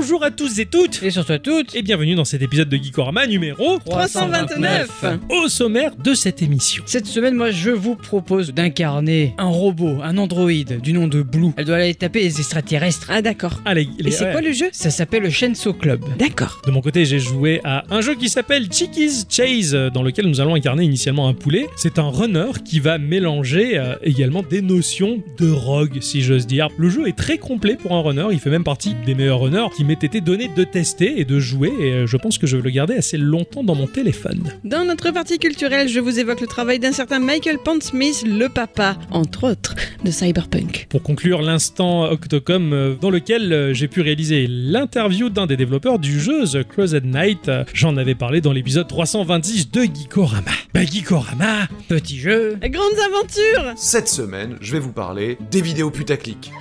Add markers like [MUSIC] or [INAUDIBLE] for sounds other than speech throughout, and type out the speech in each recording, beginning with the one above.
bonjour à tous et toutes Et surtout à toutes, et bienvenue dans cet épisode de Geekorama numéro 329. au sommaire de cette émission. Cette semaine, moi, je vous propose d'incarner un robot, un androïde du nom de Blue. Elle doit aller taper les extraterrestres. Ah d'accord. Allez, les- Et c'est ouais. quoi le jeu? Ça s'appelle le Shenso Club. D'accord. De mon côté, j'ai joué à un jeu qui s'appelle Chickies Chase, euh, dans lequel nous allons incarner initialement un poulet. C'est un runner qui va mélanger euh, également des notions de rogue, si j'ose dire. Le jeu est très complet pour un runner. Il fait même partie des meilleurs runners qui m'ait été donné de tester et de jouer. Et euh, je pense que je vais le garder assez longtemps dans mon téléphone. Dans notre partie culturelle, je vous évoque le travail d'un certain Michael Pondsmith, le papa, entre autres, de Cyberpunk. Pour conclure l'instant Octocom, euh, dans lequel euh, j'ai pu réaliser l'interview d'un des développeurs du jeu The Closed Night. J'en avais parlé dans l'épisode 326 de Geekorama. Bah Geekorama Petit jeu. Grandes aventures Cette semaine, je vais vous parler des vidéos putaclic.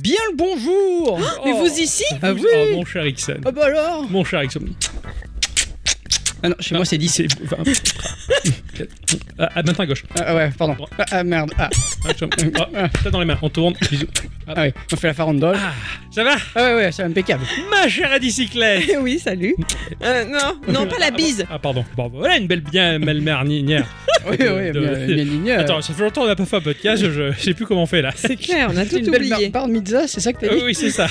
Bien le bonjour [GASPS] Mais Oh. vous ici Ah Vous- oui oh, mon cher Ixon. Ah bah alors Mon cher Ixon. Ah non, chez moi c'est 10. C'est. enfin, [LAUGHS] ah, ah, maintenant à gauche. Ah, ah ouais, pardon. Ah, ah, merde. Ah, Ah, je- ah, dans les mains. On tourne. Bisous. ah ouais, on fait la farandole. Ah, ça va Ah ouais, ouais, c'est impeccable. Ma chère à bicyclette Eh [LAUGHS] Oui, salut. Euh, non, non, pas la bise. Ah, pardon. Bon, voilà une belle bien belle-mère nière. [LAUGHS] Oui, oui, De- bien, bien ligné. euh, Attends, ça fait longtemps qu'on n'a pas fait un podcast, je, je sais plus comment on fait là. C'est clair, on a [LAUGHS] tout une belle oublié. barre de pizza, c'est ça que t'as Ah dit oui, c'est ça.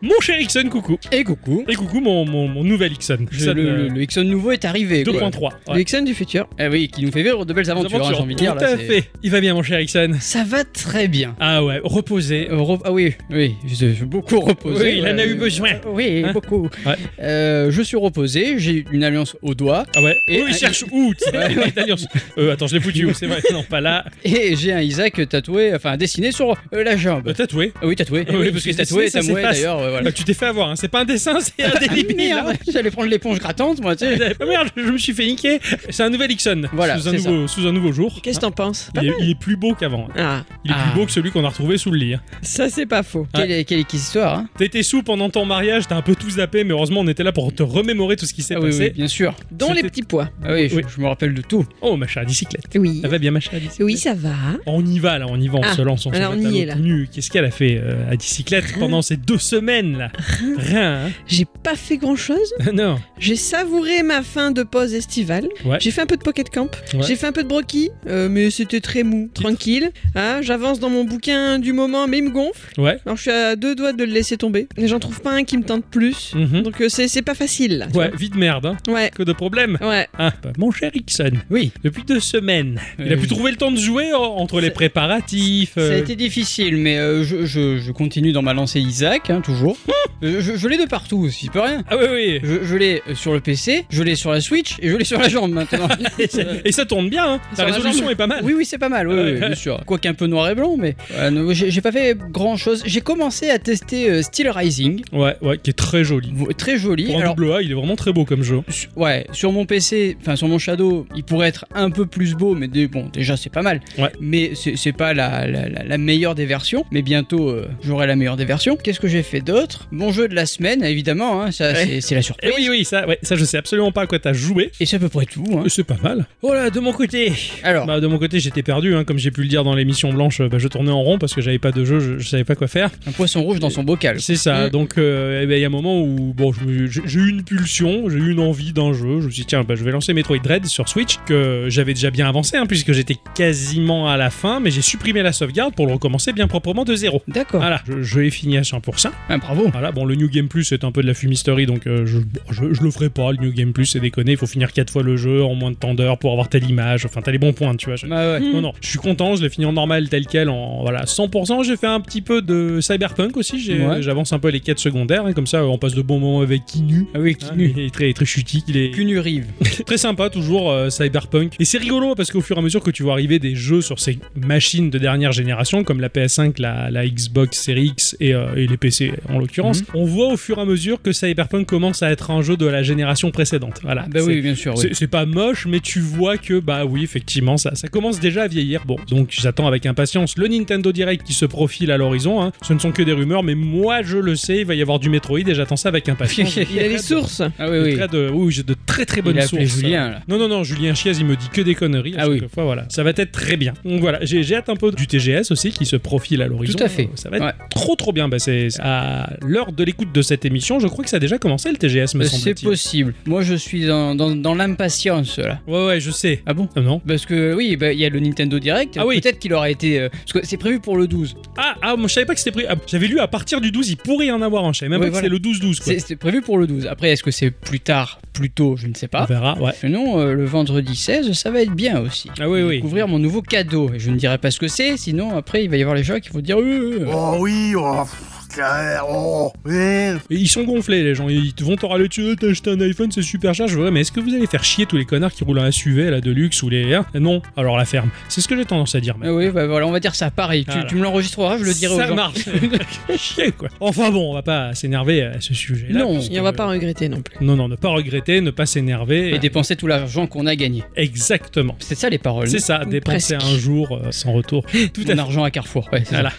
Mon cher Ixon, coucou. Et coucou. Et coucou, mon, mon, mon nouvel Ixon. Je- Ixon, le, euh, le, Ixon nouveau est arrivé. quoi. 2.3. Le Ouais. Ixon du futur. Ah oui, qui nous fait vivre de belles aventures, hein, j'ai envie de dire. Tout là, à c'est- fait. Il va bien, mon cher Ixon. Ça va très bien. Ah ouais, reposé. Euh, re- Ah oui, oui, j'ai j'ai beaucoup reposé. Oui, il en a eu besoin. Euh, Oui, Hein beaucoup. Ouais. Euh, je suis reposé, j'ai une alliance au doigt Ah ouais. Et oh, il un- cherche où. Euh, attends, je l'ai foutu où C'est vrai. Non, pas là. et j'ai un Isaac tatoué, enfin dessiné sur euh, la jambe. Euh, tatoué. Ah oui, tatoué. Ah oui, oui, parce que que tatoué, ça s'efface. d'ailleurs. euh, voilà. Euh, tu t'es fait avoir, hein. c'est pas un dessin, c'est un Ah, merde, j'allais prendre l'éponge grattante, moi, tu sais. Ah merde, je me suis fait niquer. C'est un nouvel Ixon. Voilà, sous un, c'est ça. nouveau, sous un nouveau jour. Qu'est-ce que t'en penses il est, il est plus beau qu'avant. Ah, Il est Ah. plus beau que celui qu'on a retrouvé sous le lit. hein. ça c'est pas faux. Quelle, quelle, quelle hein été sous pendant ton mariage, t'as un peu tout zappé, mais heureusement on était là pour te remémorer tout ce qui s'est Ah oui, passé. oui, bien sûr. Dans les petits pois. Ah oui, je, Oui. je me rappelle de tout. Oh ma chère bicyclette. Oui. Ça va bien ma chère bicyclette Oui, ça va. On y va là, on y va, on Ah, se lance, on se alors met on y est, là. nu. Qu'est-ce qu'elle a fait euh, à bicyclette pendant ces deux semaines là Rien. J'ai pas fait grand chose. hein [LAUGHS] non. J'ai savouré ma fin de pause estivale. Ouais. J'ai fait un peu de pocket camp. Ouais. J'ai fait un peu de broki, euh, mais c'était très mou, tranquille. Hein, J'avance dans mon bouquin du moment, mais il me gonfle. Ouais. Alors je suis à deux doigts de le laisser tomber. Mais j'en trouve pas un qui me tente plus. Mhm. Donc euh, c'est c'est pas facile. Ouais, vite merde, hein. Ouais. Que de problèmes. Ouais. Ah, bah, mon cher Ixon, Oui, depuis deux semaines, il a Euh, pu trouver le temps de jouer entre les préparatifs. ça a euh, été difficile, mais euh, je, je, je continue dans ma lancée Isaac, hein, toujours. Je je l'ai de partout aussi, peut rien. Ah oui, oui. Je, je l'ai sur le PC, je l'ai sur la Switch et je l'ai sur la jambe maintenant. [LAUGHS] Et, ça- et ça tourne bien, hein. La résolution est pas mal. Oui, oui, c'est pas mal, oui, bien sûr. Quoique un peu noir et blanc, mais j'ai pas fait grand chose. J'ai commencé à tester euh, Steel Rising, Ouais, ouais, qui est très joli. Très joli. Pour un Alors, double A, il est vraiment très beau comme jeu. su- ouais, sur mon PC, enfin sur mon Shadow, il pourrait être un peu plus beau, mais bon, déjà c'est pas mal. Ouais. Mais c'est c'est pas la, la- la- la meilleure des versions, mais bientôt euh, j'aurai la meilleure des versions. Qu'est-ce que j'ai fait d'autre? Mon jeu de la semaine, évidemment, hein, ça Ouais. c'est- c'est la Et surprise. oui, oui, ça, ouais, ça je sais absolument pas à quoi t'as joué. Et c'est à peu près tout. hein. Euh, C'est pas mal. Voilà, de mon côté. Alors, Bah, de mon côté, j'étais perdu, hein, comme j'ai pu le dire dans l'émission blanche. bah, je tournais en rond parce que j'avais pas de jeu, je, je savais pas quoi faire. un poisson rouge dans son bocal. C'est ça. Mm. Donc, euh, eh ben, il y a un moment où bon, j'ai eu une pulsion, j'ai eu une envie d'un jeu. Je me suis dit, tiens, bah, je vais lancer Metroid Dread sur Switch, que j'avais déjà bien avancé, hein, puisque j'étais quasiment à la fin, mais j'ai supprimé la sauvegarde pour le recommencer bien proprement de zéro. D'accord. Voilà, je, je l'ai fini à 100%. Ah, bravo. Voilà, bon, le New Game Plus c'est un peu de la fumisterie, donc euh, je, je, je le ferai pas. Le New Game Plus, c'est déconné. Il faut finir 4 fois le jeu en moins de temps d'heures pour avoir telle image. Enfin, t'as les bons points, tu vois. Bah ouais. Non, non, je suis content, je l'ai fini en normal tel quel, en voilà, 100%. J'ai fait un petit peu de cyberpunk aussi, j'ai- Ouais. j'avance un peu les quêtes secondaires, hein, comme ça on passe de bons moments avec Kinu. Ah oui, Hein, Kinu. il est très, très chutique, il est Kunu Rive. [LAUGHS] très sympa toujours euh, cyberpunk et c'est rigolo parce qu'au fur et à mesure que tu vois arriver des jeux sur ces machines de dernière génération comme la PS5 la, la Xbox Series X et, euh, et les PC en l'occurrence Mhm. on voit au fur et à mesure que cyberpunk commence à être un jeu de la génération précédente voilà Ah bah C'est- oui, bien sûr. oui. C'est pas moche, mais tu vois que, bah oui, effectivement, ça, ça commence déjà à vieillir. Bon, donc j'attends avec impatience le Nintendo Direct qui se profile à l'horizon. hein. Ce ne sont que des rumeurs, mais moi je le sais, il va y avoir du Metroid et j'attends ça avec impatience. Il a les sources. Ah oui, oui. de- oui, j'ai de très très bonnes Il a appelé sources. Julien, là. Non, non, non, Julien Chiez, il me dit que des conneries. À Ah oui. fois, voilà. Ça va être très bien. Donc voilà, j'ai j'ai hâte un peu du TGS aussi qui se profile à l'horizon. Tout à fait. Ça va être Ouais. trop trop bien. Bah, c'est c'est à l'heure de l'écoute de cette émission, je crois que ça a déjà commencé le TGS, me Euh, C'est semble-t-il. possible. Moi, je suis dans, dans, dans l'impatience, là. Ouais, ouais, je sais. Ah bon? Ah non. Parce que oui, bah, il y a le Nintendo Direct. Ah oui. Peut-être qu'il aura été. euh, parce que c'est prévu pour le 12. Ah, ah, moi je savais pas que c'était pris. ah, J'avais lu à partir du 12, il pourrait y en avoir un. Je savais même Oui, pas voilà. que c'est le 12-12 quoi. C'est prévu pour le 12. Après, est-ce que c'est plus tard, plus tôt Je ne sais On pas. verra, ouais. Sinon, euh, le vendredi 16, ça va être bien aussi. Ah oui, oui. Découvrir mon nouveau cadeau. Et je ne dirai pas ce que c'est, sinon après il va y avoir les gens qui vont dire. Euh, euh. Oh oui, oh, oh, ils sont gonflés les gens, ils te vont te râler dessus, t'as acheté un iPhone, c'est super cher. Je vois, mais est-ce que vous allez faire chier tous les connards qui roulent un SUV là de luxe ou les. hein non, alors la ferme. C'est ce que j'ai tendance à dire. Ah oui, bah voilà, on va dire ça pareil. Tu- Voilà. Tu, me l'enregistreras, je le dirai aux Ça gens. marche. [LAUGHS] [LAUGHS] chier quoi. Enfin bon, on va pas s'énerver à ce sujet-là. Non. on va pas regretter non plus. Non, non, ne pas regretter, ne pas s'énerver. Et dépenser tout l'argent qu'on a gagné. Exactement. C'est ça les paroles. C'est ça, Ou dépenser presque. un jour euh, sans retour. [LAUGHS] Tout à Mon fait. argent à Carrefour. Ouais. Voilà.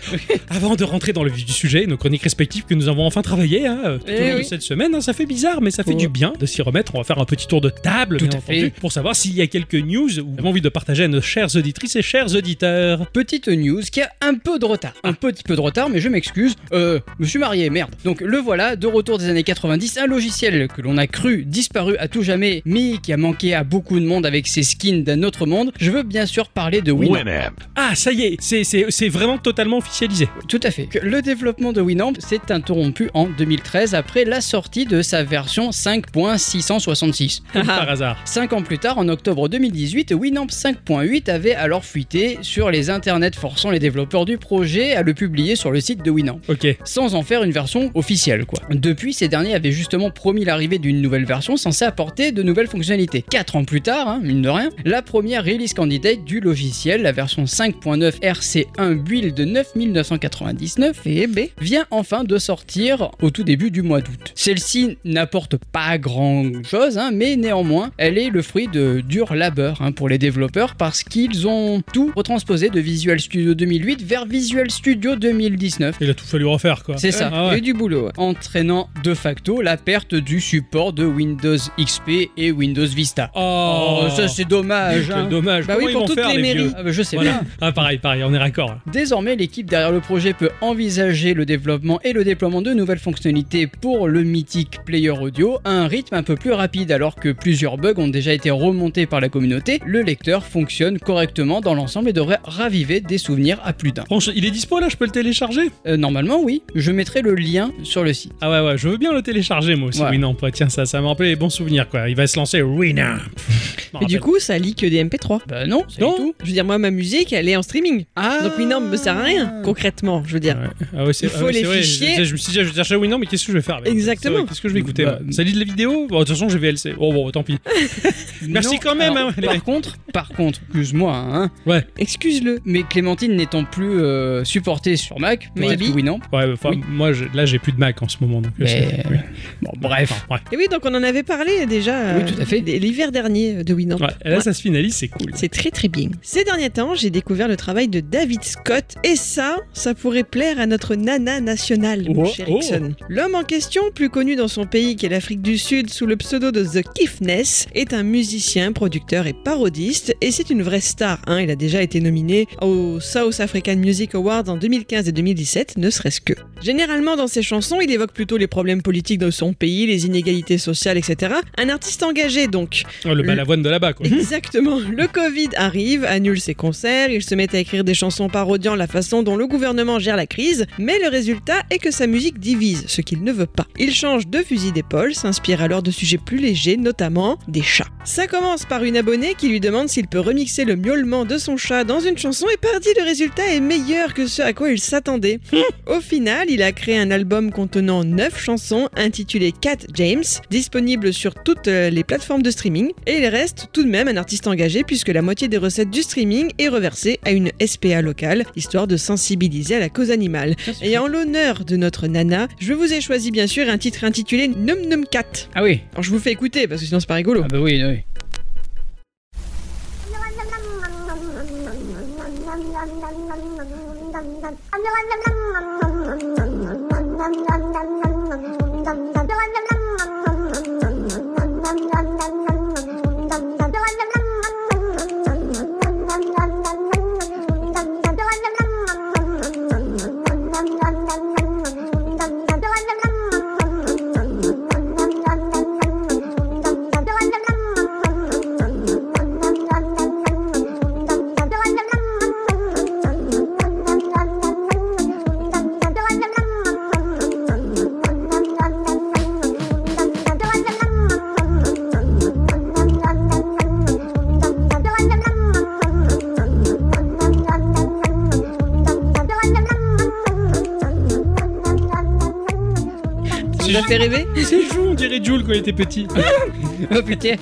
Avant de rentrer dans le vif du sujet, nos chroniques respectives que nous avons enfin travaillé hein, euh, tout Eh au long de oui. cette semaine, hein, ça fait bizarre, mais ça fait Oh. du bien de s'y remettre. On va faire un petit tour de table, Tout bien à fait. pour savoir s'il y a quelques news ou avez envie de partager à nos chères auditrices et chers auditeurs. Petite news qui a un peu de retard. Un petit peu de retard, mais je m'excuse. Euh, je me suis marié, merde. Donc le voilà, de retour des années 90, un logiciel que l'on a cru disparu à tout jamais, mais qui a manqué à beaucoup de monde avec ses skins d'un autre monde. Je veux bien sûr parler de Winamp. Ah, ça y est, c'est vraiment totalement officialisé. Tout à fait. Le développement de Winamp s'est interrompu en 2013 après la sortie de sa version 5.666. Comme [LAUGHS] par hasard. Cinq ans plus tard, en octobre 2018, Winamp 5.8 avait alors fuité sur les internets forçant les développeurs du projet à le publier sur le site de Winamp. Ok. sans en faire une version officielle quoi. Depuis, ces derniers avaient justement promis l'arrivée d'une nouvelle version censée apporter de nouvelles fonctionnalités. 4 ans plus tard, hein, mine de rien, la première release candidate du logiciel, la version 5.9 RC1 Build 9999, Et B. vient enfin de sortir au tout début du mois d'août. Celle-ci n'apporte pas grand chose, mais néanmoins, elle est le fruit de dur labeur hein, pour les développeurs parce qu'ils ont tout retransposé de Visual Studio 2008 vers Visual Studio 2019. Il a tout fallu refaire quoi. C'est ça. Ah ouais. eu du boulot. Entraînant de facto la perte du support de Windows XP et Windows Vista. Oh, Oh, ça c'est dommage. Hein. dommage. Bah Comment oui, pour toutes faire, les mairies. Ah bah, je sais Voilà. bien. Ah pareil, pareil, on est raccord. Désormais, l'équipe derrière le projet peut envisager le développement et le déploiement de nouvelles fonctionnalités pour le mythique player audio à un rythme un peu plus rapide alors que plusieurs bugs ont déjà été remontés par la communauté. Le lecteur fonctionne correctement dans l'ensemble et devrait raviver des souvenirs à plus d'un. Franchement, il est dispo là, je peux le télécharger? Euh, normalement, oui. Je mettrai le lien sur le site. Ah ouais, ouais, je veux bien le télécharger moi aussi. Ouais. Oui, non, pas. Tiens, ça, ça me rappelle les bons souvenirs quoi. Il va se lancer Winamp. [LAUGHS] Et du coup, ça lit que des MP3. Bah non, c'est Non. tout. Je veux dire, moi, ma musique, elle est en streaming. Ah Donc Winamp me sert à rien, concrètement, je veux dire. Ouais. Ah ouais, c'est- Il ah ouais, les c'est vrai. fichiers. Je, je me suis dit, je vais chercher Winamp, mais qu'est-ce que je vais faire avec Exactement. Qu'est-ce que je vais écouter Bah, moi Ça lit de la vidéo Bon, De toute façon, j'ai VLC. Oh bon, tant pis. [LAUGHS] Merci Non, quand même, alors, hein, par contre, par contre, excuse-moi, hein, Excuse-le. mais Clémentine n'étant plus euh, supportée sur Mac, peut-être que Winamp. Ouais, enfin, Oui. moi, je- là, j'ai plus de Mac en ce moment. Donc, Mais, c'est- oui. Bon, bref. Enfin, ouais. Et oui, donc on en avait parlé déjà Oui, euh, tout à fait. l'hiver dernier euh, de Winamp. Ouais, là, Ouais. ça se finalise, c'est cool. C'est très très bien. Ces derniers temps, j'ai découvert le travail de David Scott et ça, ça pourrait plaire à notre nana nationale, mon Oh, cher oh. L'homme en question, plus connu dans son pays qu'est l'Afrique du Sud sous le pseudo de The Kiffness, est un musicien, producteur et parodiste et c'est une vraie star. hein. Il a déjà été nominé au South African Music Awards en 2015 et 2017, ne serait-ce que. Généralement, dans ses chansons, il évoque plutôt les problèmes politiques de son pays, les inégalités sociales, etc. Un artiste engagé donc. Oh, le balavoine de là-bas, quoi. [LAUGHS] Exactement. Le Covid arrive, annule ses concerts, il se met à écrire des chansons parodiant la façon dont le gouvernement gère la crise, mais le résultat est que sa musique divise, ce qu'il ne veut pas. Il change de fusil d'épaule, s'inspire alors de sujets plus légers, notamment des chats. Ça commence par une abonnée qui lui demande s'il peut remixer le miaulement de son chat dans une chanson et pardi le résultat est meilleur que ce à quoi il s'attendait. [LAUGHS] Au final, il a créé un album contenant 9 chansons intitulé Cat James, disponible sur toutes euh, les plateformes de streaming, et il reste tout de même un artiste engagé puisque la moitié des recettes du streaming est reversée à une SPA locale, histoire de sensibiliser à la cause animale. Et en l'honneur l'honneur de notre nana, je vous ai choisi bien sûr un titre intitulé Num Num 4. Ah oui. Alors je vous fais écouter parce que sinon c'est pas rigolo. Ah bah oui, oui. [LAUGHS] Fait rêver? C'est Jou, on dirait Jules quand il était petit. [LAUGHS] [LAUGHS] Oh putain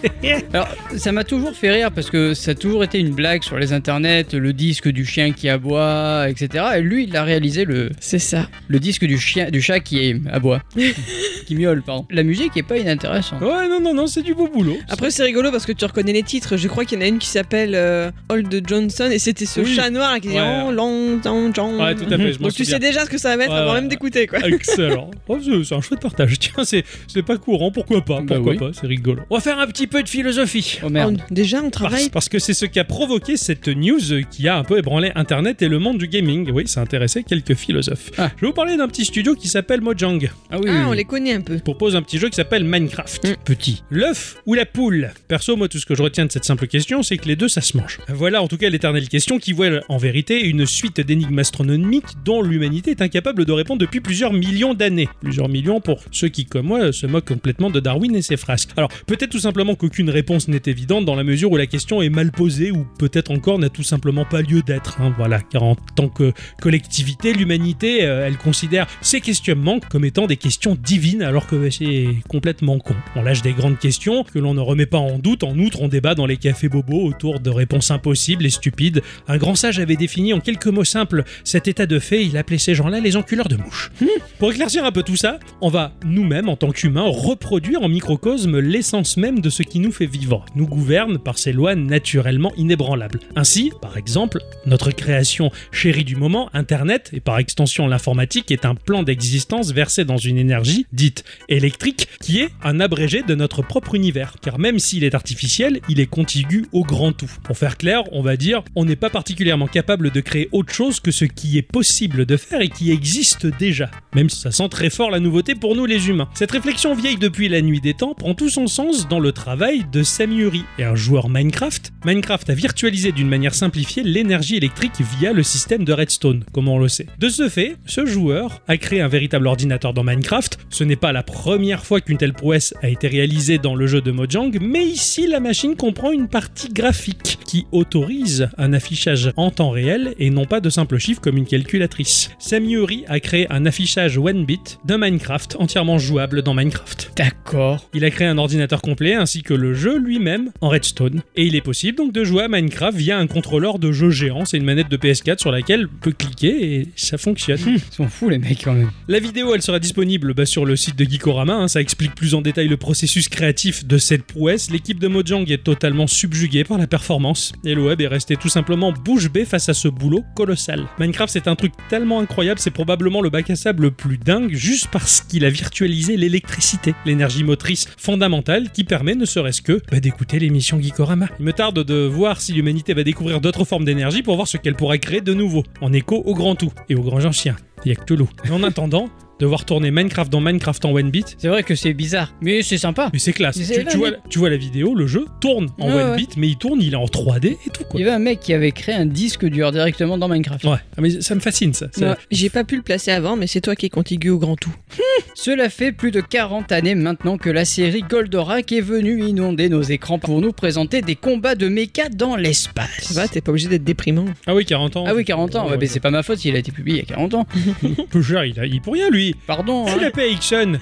Alors, ça m'a toujours fait rire parce que ça a toujours été une blague sur les internets, le disque du chien qui aboie, etc. Et lui, il a réalisé le, C'est ça. le disque du chien, du chat qui aboie, [LAUGHS] qui miaule, pardon. La musique est pas inintéressante. Ouais, non, non, non, c'est du beau boulot. Après, c'est rigolo parce que tu reconnais les titres. Je crois qu'il y en a une qui s'appelle euh, Old Johnson et c'était ce Oui. chat noir là qui dit Ouais. Oh, long, long, long. Ouais, tout à fait, je [LAUGHS] m'en Donc tu sais déjà ce que ça va mettre Ouais, avant ouais. même d'écouter quoi. Excellent. Oh, c'est un chouette partage. Tiens, c'est c'est pas courant, pourquoi pas Bah Pourquoi oui. pas C'est rigolo. On va faire un petit peu de philosophie. Oh merde. Oh, déjà, on Parce, travaille. parce que c'est ce qui a provoqué cette news qui a un peu ébranlé Internet et le monde du gaming. Oui, ça a intéressé quelques philosophes. Ah. Je vais vous parler d'un petit studio qui s'appelle Mojang. Ah oui, Ah, oui, on les connaît un peu. propose un petit jeu qui s'appelle Minecraft. Mm. Petit. L'œuf ou la poule Perso, moi, tout ce que je retiens de cette simple question, c'est que les deux, ça se mange. Voilà en tout cas l'éternelle question qui voit en vérité une suite d'énigmes astronomiques dont l'humanité est incapable de répondre depuis plusieurs millions d'années. Plusieurs millions pour ceux qui, comme moi, se moquent complètement de Darwin et ses frasques. Alors, peut-être tout simplement qu'aucune réponse n'est évidente dans la mesure où la question est mal posée ou peut-être encore n'a tout simplement pas lieu d'être. hein. voilà, car en tant que collectivité, l'humanité, euh, elle considère ces questionnements comme étant des questions divines alors que c'est complètement con. On lâche des grandes questions que l'on ne remet pas en doute. En outre, on débat dans les cafés bobos autour de réponses impossibles et stupides. Un grand sage avait défini en quelques mots simples cet état de fait. Il appelait ces gens-là les enculeurs de mouches. Pour éclaircir un peu tout ça, on va nous-mêmes, en tant qu'humains, reproduire en microcosme l'essence même de ce qui nous fait vivre, nous gouverne par ces lois naturellement inébranlables. Ainsi, par exemple, notre création chérie du moment, Internet, et par extension l'informatique, est un plan d'existence versé dans une énergie dite électrique, qui est un abrégé de notre propre univers. Car même s'il est artificiel, il est contigu au grand tout. Pour faire clair, on va dire, on n'est pas particulièrement capable de créer autre chose que ce qui est possible de faire et qui existe déjà. Même si ça sent très fort la nouveauté pour nous les humains. Cette réflexion vieille depuis la nuit des temps prend tout son sens dans le travail de Samuri et un joueur Minecraft. Minecraft a virtualisé d'une manière simplifiée l'énergie électrique via le système de Redstone, comme on le sait? De ce fait, ce joueur a créé un véritable ordinateur dans Minecraft. Ce n'est pas la première fois qu'une telle prouesse a été réalisée dans le jeu de Mojang, mais ici la machine comprend une partie graphique qui autorise un affichage en temps réel et non pas de simples chiffres comme une calculatrice. Samuri a créé un affichage one bit de Minecraft entièrement jouable dans Minecraft. D'accord. Il a créé un ordinateur complet ainsi que le jeu lui-même en Redstone. Et il est possible donc de jouer à Minecraft via un contrôleur de jeu géant, c'est une manette de PS4 sur laquelle on peut cliquer et ça fonctionne. [LAUGHS] Ils sont fous les mecs quand même. La vidéo, elle sera disponible bah, sur le site de Geekorama. hein, ça explique plus en détail le processus créatif de cette prouesse. L'équipe de Mojang est totalement subjuguée par la performance et le web est resté tout simplement bouche bée face à ce boulot colossal. Minecraft, c'est un truc tellement incroyable, c'est probablement le bac à sable le plus dingue juste parce qu'il a virtualisé l'électricité, l'énergie motrice fondamentale qui permet ne serait-ce que bah, d'écouter l'émission Geekorama. Il me tarde de voir si l'humanité va découvrir d'autres formes d'énergie pour voir ce qu'elle pourrait créer de nouveau, en écho au grand tout et au grand ancien. Il y a que en attendant, devoir tourner Minecraft dans Minecraft en one bit, C'est vrai que c'est bizarre, mais c'est sympa. mais c'est classe. Mais Tu, vois, vrai. tu vois la vidéo, le jeu tourne en Ouais, one ouais. bit, mais il tourne, il est en 3D et tout quoi. Il y avait un mec qui avait créé un disque dur directement dans Minecraft. Ouais, Ah, mais ça me fascine ça. Ça- Ouais. J'ai pas pu le placer avant, mais c'est toi qui es contigu au grand tout. [LAUGHS] Cela fait plus de 40 années maintenant que la série Goldorak est venue inonder nos écrans pour nous présenter des combats de méca dans l'espace. Ça va, t'es pas obligé d'être déprimant. Ah oui, 40 ans. Ah oui, 40 ans. Ouais, Ouais, mais c'est pas ma faute s'il a été publié il y a 40 ans. [LAUGHS] peu cher, il a, il pour rien lui. Pardon. Il hein. a payé Ixon.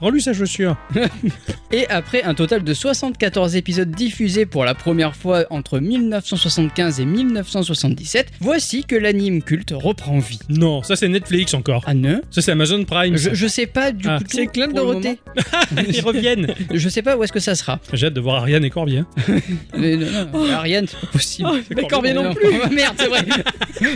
Rends-lui sa chaussure. Et après un total de 74 épisodes diffusés pour la première fois entre 1975 et 1977, voici que l'anime culte reprend vie. Non, ça c'est Netflix encore. Ah non Ça c'est Amazon Prime. je, je sais pas du Ah. coup. C'est Club pour le Dorothée. [LAUGHS] Ils reviennent. [LAUGHS] Je sais pas où est-ce que ça sera. J'ai hâte de voir Ariane et Corbier. [LAUGHS] Mais non, non, Ariane, c'est pas possible. Oh, mais Corbier non plus. Ah, Merde, c'est vrai.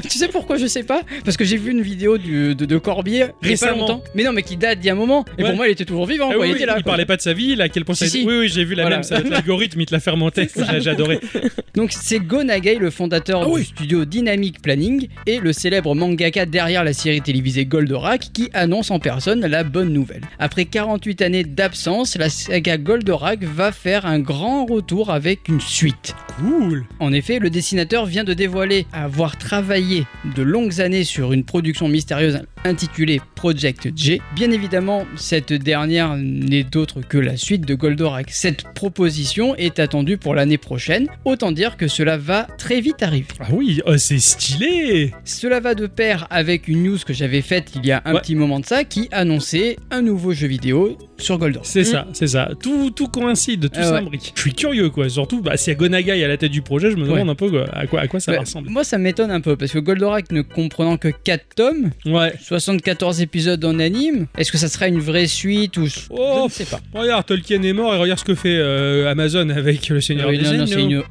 tu sais pourquoi je sais pas? Parce que j'ai vu une vidéo du- de, de Corbier pas Récemment. longtemps. Mais non, mais qui date d'il y a un moment. Et Ouais. pour moi, il était toujours vivant. Ah quoi. oui, il oui, était là. il quoi. parlait pas de sa vie, là, à quel point ça Si, été- si. Oui, oui, j'ai vu la Voilà. même. Ça l'algorithme, il te l'a remonter. J'ai adoré. [LAUGHS] Donc c'est Go Nagai, le fondateur Ah du studio Dynamic Planning et le célèbre mangaka derrière la série télévisée Goldorak qui annonce en personne la bonne nouvelle. Après 48 années d'absence, la saga Goldorak va faire un grand retour avec une suite. Cool. En effet, le dessinateur vient de dévoiler avoir travaillé de longues années sur une production mystérieuse intitulée Project J. Bien évidemment, cette dernière n'est d'autre que la suite de Goldorak. Cette proposition est attendue pour l'année prochaine, autant dire que cela va très vite arriver. Ah oui, oh, c'est stylé Cela va de pair avec une news que j'avais faite il y a un Ouais. petit moment de ça qui annonçait un nouveau jeu vidéo sur Goldorak. C'est ça, c'est ça. Tout, tout coïncide, tout Ah ouais. s'imbrique. Je suis curieux, quoi. Surtout, bah, s'il y a Gonagai à la tête du projet, je me demande un peu quoi, à, quoi, à quoi ça Bah, va ressembler. moi, ça m'étonne un peu parce que Goldorak ne comprenant que 4 tomes, Ouais. 74 épisodes en anime, est-ce que ça sera une vraie suite ou je Oh, ne sais pas. Regarde, Tolkien est mort et regarde ce que fait euh, Amazon avec le Seigneur Oui, des non, non, c'est Anneaux.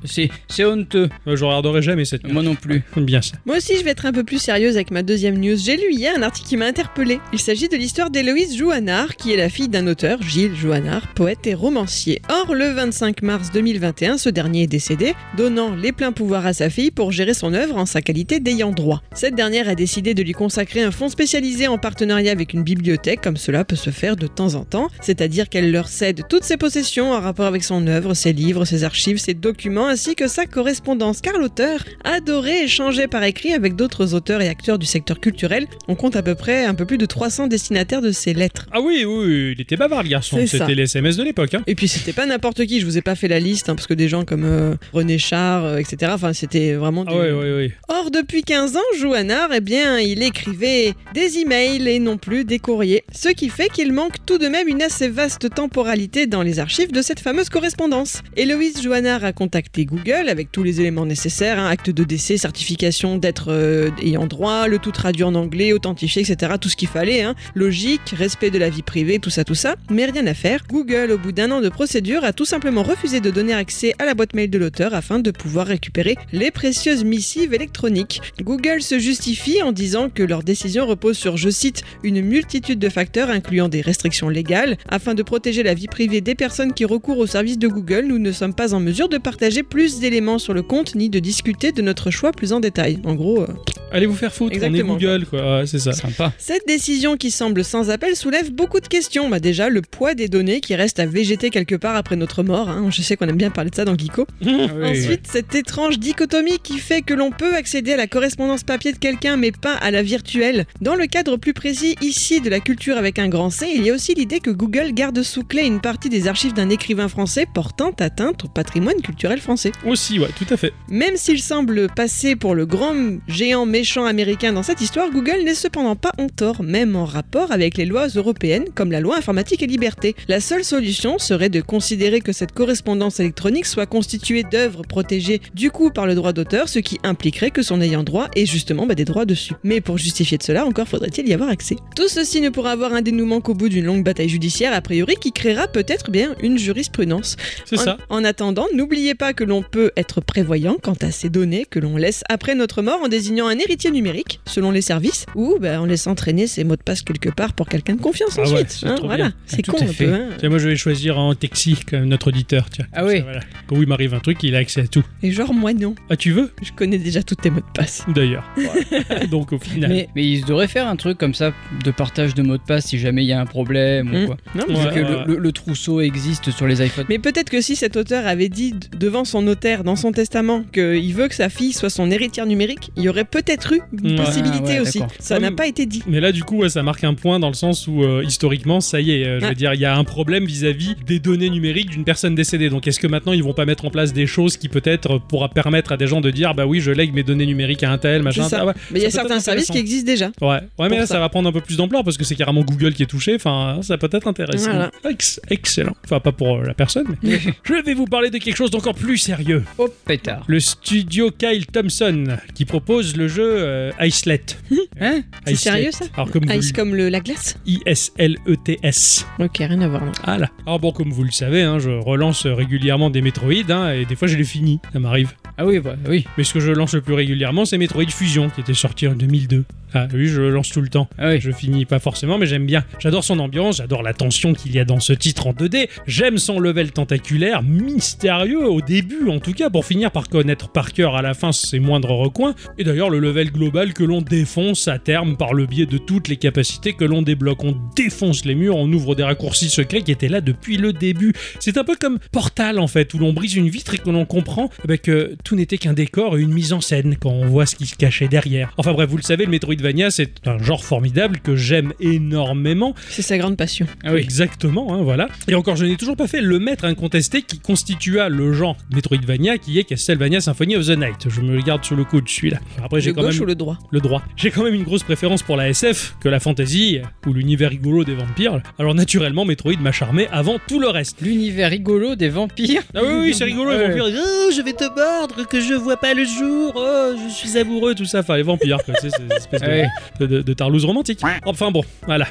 c'est honteux. Euh, Je regarderai jamais cette Moi non plus. [LAUGHS] Bien ça. Moi aussi, je vais être un peu plus sérieuse avec ma deuxième news. J'ai lu hier un article qui m'a interpellée. Il s'agit de l'histoire d'Héloïse Jouanard, qui est la fille d'un auteur, Gilles Jouanard, poète et romancier. Or, le 25 mars 2021, ce dernier est décédé, donnant les pleins pouvoirs à sa fille pour gérer son œuvre en sa qualité d'ayant droit. Cette dernière a décidé de lui consacrer un fonds spécialisé en partenariat avec une bibliothèque, comme cela peut se faire de temps en temps, c'est-à-dire qu'elle leur cède toutes ses possessions en rapport avec son œuvre, ses livres, ses archives, ses documents, ainsi que sa correspondance, car l'auteur adorait échanger par écrit avec d'autres auteurs et acteurs du secteur culturel. On compte à peu près un peu plus de 300 destinataires de ses lettres. Ah oui, oui, oui, il était bavard, le garçon. C'était les SMS de l'époque. Hein. Et puis c'était pas n'importe qui, je vous ai pas fait la liste, hein, parce que des gens comme euh, René Char, euh, etc., enfin c'était vraiment... Ah ouais, ouais, ouais. Or, depuis 15 ans, Jouanard, eh bien, il écrivait des emails et non plus des courriers. Ce qui fait qu'il manque tout de même une assez vaste temporalité dans les archives de cette fameuse correspondance. Héloïse Jouanard a contacté Google avec tous les éléments nécessaires, hein, acte de décès, certification d'être euh, ayant droit, le tout traduit en anglais, authentifié, etc. Tout ce qu'il fallait, hein. logique, respect de la vie privée, tout ça, tout ça. Mais rien à faire. Google, au bout d'un an de procédure, a tout simplement refusé de donner accès à la boîte mail de l'auteur afin de pouvoir récupérer les précieuses missives électroniques. Google se justifie en disant que leur décision repose sur, je cite, une multitude de facteurs incluant des restrictions légales. Afin de protéger la vie privée des personnes qui recourent au service de Google, nous ne sommes pas en mesure de partager plus d'éléments sur le compte ni de discuter de notre choix plus en détail. En gros, euh, Allez vous faire foutre, Exactement. on est Google, quoi. Ouais, c'est ça. Sympa. cette décision qui semble sans appel soulève beaucoup de questions. Bah déjà, le poids des données qui restent à végéter quelque part après notre mort. hein. Je sais qu'on aime bien parler de ça dans Geeko. [LAUGHS] Ensuite, cette étrange dichotomie qui fait que l'on peut accéder à la correspondance papier de quelqu'un mais pas à la virtuelle. Dans le cadre plus précis ici de la culture avec un grand C, il y a aussi l'idée que Google garde sous clé une partie des archives d'un écrivain français portant atteinte au patrimoine culturel français. Aussi, ouais, tout à fait. Même s'il semble passer pour le grand géant méchant américain dans cette histoire, Google n'est cependant pas en tort, même en rapport avec les lois européennes comme la loi informatique et liberté. La seule solution serait de considérer que cette correspondance électronique soit constituée d'œuvres protégées du coup par le droit d'auteur, ce qui impliquerait que son ayant droit ait justement bah, des droits dessus. Mais pour justifier de cela, encore faudrait-il y avoir accès. Tout ceci ne pourra avoir un dénouement qu'au bout d'une longue bataille judiciaire, a priori, qui créera peut-être bien une jurisprudence. C'est ça. En attendant, n'oubliez pas que l'on peut être prévoyant quant à ces données que l'on laisse après notre mort en désignant un héritier numérique, selon les services, ou bah, en laissant traîner ses mots de passe quelque part pour quelqu'un de confiance Ah ensuite. c'est hein, voilà, c'est Tout con un fait. peu. hein. Tiens, moi je vais choisir en Texi, comme notre auditeur, tiens. Ah oui. Ça, voilà. Quand il m'arrive un truc, il a accès à tout. Et genre, moi non, Ah, tu veux? Je connais déjà tous tes mots de passe. D'ailleurs. [LAUGHS] Voilà. Donc au final. Mais, mais ils devraient faire un truc comme ça de partage de mots de passe si jamais il y a un problème ou quoi. Non, mais Ouais, Vu que ouais. le, le- le trousseau existe sur les iPhones. Mais peut-être que si cet auteur avait dit devant son notaire dans son testament qu'il veut que sa fille soit son héritière numérique, il y aurait peut-être eu une Ouais. possibilité Ah ouais, aussi. Ça n'a pas été dit. Mais là, du coup, ouais, ça marque un point dans le sens où, euh, historiquement, ça y est, euh, je veux dire, il y a un problème vis-à-vis des données numériques d'une personne décédée. Donc, est-ce que maintenant, ils vont pas mettre en place des choses qui peut-être pourra permettre à des gens de dire, bah oui, je lègue mes données numériques à un tel, machin. Ah ouais, Mais il y a certains services qui existent déjà. Ouais, ouais mais là, ça. ça. Va prendre un peu plus d'ampleur parce que c'est carrément Google qui est touché. Enfin, ça peut être intéressant. Voilà. Ex- excellent. Enfin, pas pour euh, la personne, mais. [LAUGHS] je vais vous parler de quelque chose d'encore plus sérieux. Oh pétard. Le studio Kyle Thompson qui propose le jeu euh, Icelet. Hein? C'est sérieux, ça? Alors, comme vous Ice comme le, la glace? I-S-L-E-T-S. Ok, rien à voir. non. Voilà. Alors bon, comme vous le savez, hein, je relance régulièrement des Metroid, hein, et des fois je les finis, ça m'arrive. Ah oui, bah, oui. Mais ce que je lance le plus régulièrement, c'est Metroid Fusion, qui était sorti en 2002. Ah oui, je le lance tout le temps. Ah oui. Je finis pas forcément, mais j'aime bien. J'adore son ambiance, j'adore la tension qu'il y a dans ce titre en 2D. J'aime son level tentaculaire, mystérieux au début en tout cas, pour finir par connaître par cœur à la fin ses moindres recoins. Et d'ailleurs, le level global que l'on défonce à terme par le biais de toutes les capacités que l'on débloque. On défonce les murs, on ouvre des raccourcis secrets qui étaient là depuis le début. C'est un peu comme Portal en fait, où l'on brise une vitre et que l'on comprend ben, que tout n'était qu'un décor et une mise en scène quand on voit ce qui se cachait derrière. Enfin bref, vous le savez, le Metroidvania, c'est un genre formidable que j'aime énormément. C'est sa grande passion. Ah oui. Exactement, hein, voilà. Et encore, je n'ai toujours pas fait le maître incontesté qui constitua le genre Metroidvania, qui est Castlevania Symphony of the Night. Je me le garde sur le coude, celui-là. Après, j'ai Le quand gauche même ou le droit? Le droit. J'ai quand même une grosse préférence pour la SF que la fantasy ou l'univers rigolo des vampires. Alors naturellement, Metroid m'a charmé avant tout le reste. L'univers rigolo des vampires? Ah oui, oui, c'est rigolo, les Ouais. vampires. Oh, je vais te que je vois pas le jour. Oh, je suis amoureux, tout ça. Enfin, les vampires, quoi. C'est cette espèce de, de- de tarlouse romantique. Enfin bon, voilà.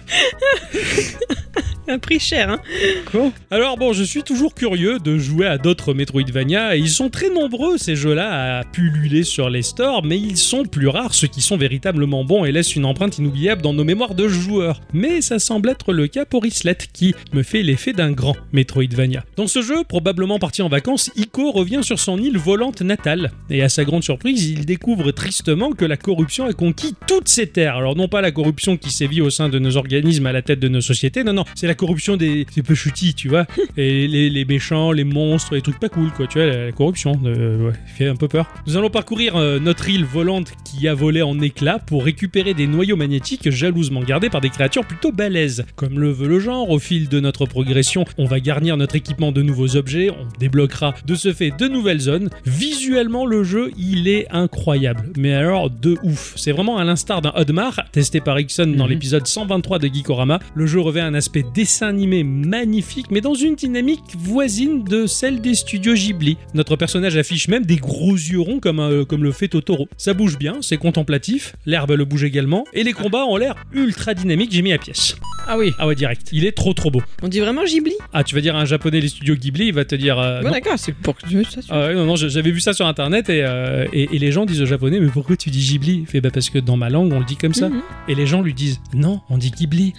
[LAUGHS] [LAUGHS] Un prix cher, hein Alors bon, je suis toujours curieux de jouer à d'autres Metroidvania et ils sont très nombreux ces jeux-là à pulluler sur les stores, mais ils sont plus rares ceux qui sont véritablement bons et laissent une empreinte inoubliable dans nos mémoires de joueurs. Mais ça semble être le cas pour Islet qui me fait l'effet d'un grand Metroidvania. Dans ce jeu, probablement parti en vacances, Ico revient sur son île volante natale et à sa grande surprise, il découvre tristement que la corruption a conquis toutes ces terres. Alors non pas la corruption qui sévit au sein de nos organismes à la tête de nos sociétés, non non, c'est la corruption des, des peu chutis, tu vois, [LAUGHS] et les, les méchants, les monstres, les trucs pas cool, quoi, tu vois, la, la corruption, euh, ouais, fait un peu peur. Nous allons parcourir euh, notre île volante qui a volé en éclats pour récupérer des noyaux magnétiques jalousement gardés par des créatures plutôt balèzes. Comme le veut le genre, au fil de notre progression, on va garnir notre équipement de nouveaux objets, on débloquera de ce fait de nouvelles zones. Visuellement, le jeu, il est incroyable, mais alors de ouf. C'est vraiment à l'instar d'un Hodmar, testé par Ixon dans Mhm. l'épisode 123 de Geekorama. Le jeu revêt un aspect dessin animé magnifique, mais dans une dynamique voisine de celle des studios Ghibli. Notre personnage affiche même des gros yeux ronds comme, un- comme le fait Totoro. Ça bouge bien, c'est contemplatif, l'herbe le bouge également, et les combats ont l'air ultra dynamiques, j'ai mis à pièce. Ah oui. Ah ouais, direct, il est trop trop beau. On dit vraiment Ghibli? Ah, tu vas dire à un japonais les studios Ghibli, il va te dire... euh, Bon, d'accord, c'est pour que je ça. Ah ouais, non, non, j'avais vu ça sur internet et, euh, et, et les gens disent aux japonais mais pourquoi tu dis Ghibli? Il fait bah parce que dans ma langue on le dit comme ça. Mhm. Et les gens lui disent non, on dit Ghibli.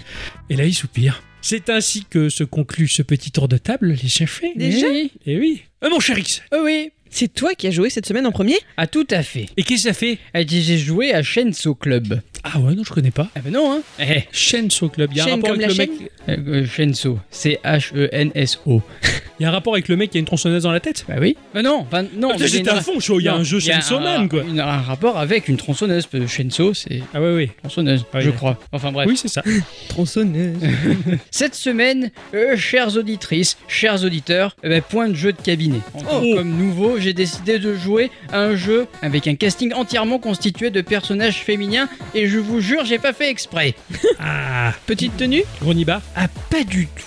Et là il soupire. C'est ainsi que se conclut ce petit tour de table, les chefs. Déjà Oui. Et oui. Euh, mon cher X. Oh oui. C'est toi qui as joué cette semaine en premier Ah tout à fait. Et qu'est-ce que ça fait? Ah, J'ai joué à Shenso Club. Ah ouais, non, je connais pas. Ah ben non, hein. Eh, Shenso Club. Il y a un Chaîne rapport comme avec la le mec. Chaîne euh, Shenso. C'est H-E-N-S-O. [LAUGHS] Il y a un rapport avec le mec qui a une tronçonneuse dans la tête. Bah oui. Bah non. Bah non. Mais j'étais une- à fond chaud. Il y a un jeu il y a Chainsaw un- Man quoi. une- un rapport avec une tronçonneuse. parce que Shenso, c'est Ah ouais, tronçonneuse, Ah oui. je crois. Enfin bref. Oui, c'est ça. [LAUGHS] Tronçonneuse. [LAUGHS] Cette semaine, euh, chères auditrices, chers auditeurs, ben, point de jeu de cabinet. Encore Oh. Comme nouveau, j'ai décidé de jouer à un jeu avec un casting entièrement constitué de personnages féminins et je vous jure, j'ai pas fait exprès. Ah, Petite tenue? Gronibar. Ah, pas du tout.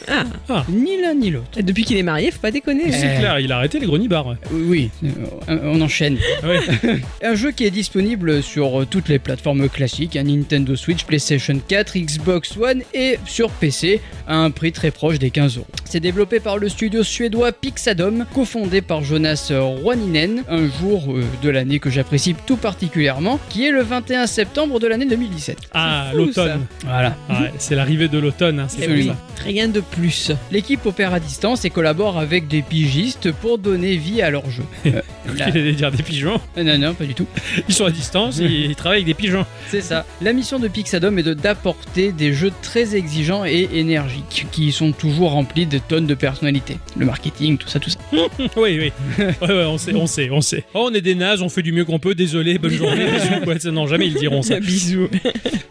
Ah, Ni l'un ni l'autre. depuis qu'il est marié, faut pas déconner. C'est Eh. clair, il a arrêté les Gronibar. ouais. Oui, oui, euh, on enchaîne. Ah ouais. [LAUGHS] Un jeu qui est disponible sur euh, toutes les plateformes classiques, hein, Nintendo Switch, PlayStation 4, Xbox One et sur PC à un prix très proche des 15 euros. C'est développé par le studio suédois Pixadom, cofondé par Jonas Rouaninen, un jour euh, de l'année que j'apprécie tout particulièrement, qui est le 21 septembre de l'année 2017. Ah, l'automne. Voilà. Ah ouais, c'est l'arrivée de l'automne, hein, Rien de plus. L'équipe opère à distance et collabore avec des pigistes pour donner vie à leur jeu. Euh, [LAUGHS] la- allait dire des pigeons. Non, non, pas du tout. [LAUGHS] Ils sont à distance et ils travaillent avec des pigeons. C'est ça. La mission de Pixadom est de d'apporter des jeux très exigeants et énergiques, qui sont toujours remplis de tonnes de personnalités. Le marketing, tout ça, tout ça. [LAUGHS] oui, oui. Ouais, ouais, on sait, on sait, on sait. Oh, on est des nazes, on fait du mieux qu'on peut, désolé, bonne journée, bisous, quoi. Ça, Non, jamais ils diront ça. Bisous.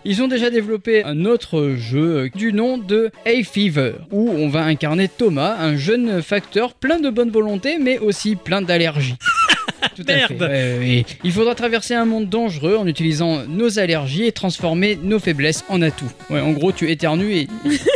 Ils ont déjà développé un autre jeu euh, du nom de Hay Fever, où on va incarner Thomas, un jeune facteur plein de bonne volonté, mais aussi plein d'allergies. [LAUGHS] Tout à Merde. fait. Ouais, ouais. Il faudra traverser un monde dangereux en utilisant nos allergies et transformer nos faiblesses en atouts. Ouais, en gros, tu éternues et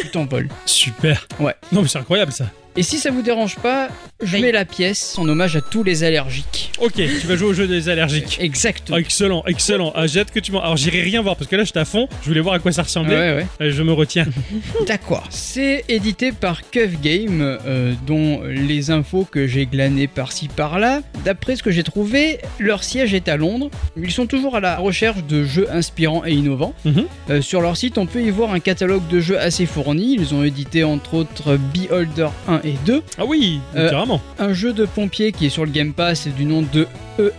tu t'envoles. Super. Ouais. Non, mais c'est incroyable ça. Et si ça vous dérange pas, je mets la pièce en hommage à tous les allergiques. Ok, tu vas jouer au jeu des allergiques. Exactement. Ah, excellent, excellent. Ah, j'ai hâte que tu m'en. Alors, j'irai rien voir parce que là, j'étais à fond. Je voulais voir à quoi ça ressemblait. Ouais, ouais. Euh, Je me retiens. [LAUGHS] D'accord. C'est édité par Kev Game, euh, dont les infos que j'ai glanées par-ci par-là. D'après ce que j'ai trouvé, leur siège est à Londres. Ils sont toujours à la recherche de jeux inspirants et innovants. Mhm. Euh, sur leur site, on peut y voir un catalogue de jeux assez fourni. Ils ont édité entre autres Beholder 1 et 2, Ah oui, Euh, carrément. un jeu de pompier qui est sur le Game Pass du nom de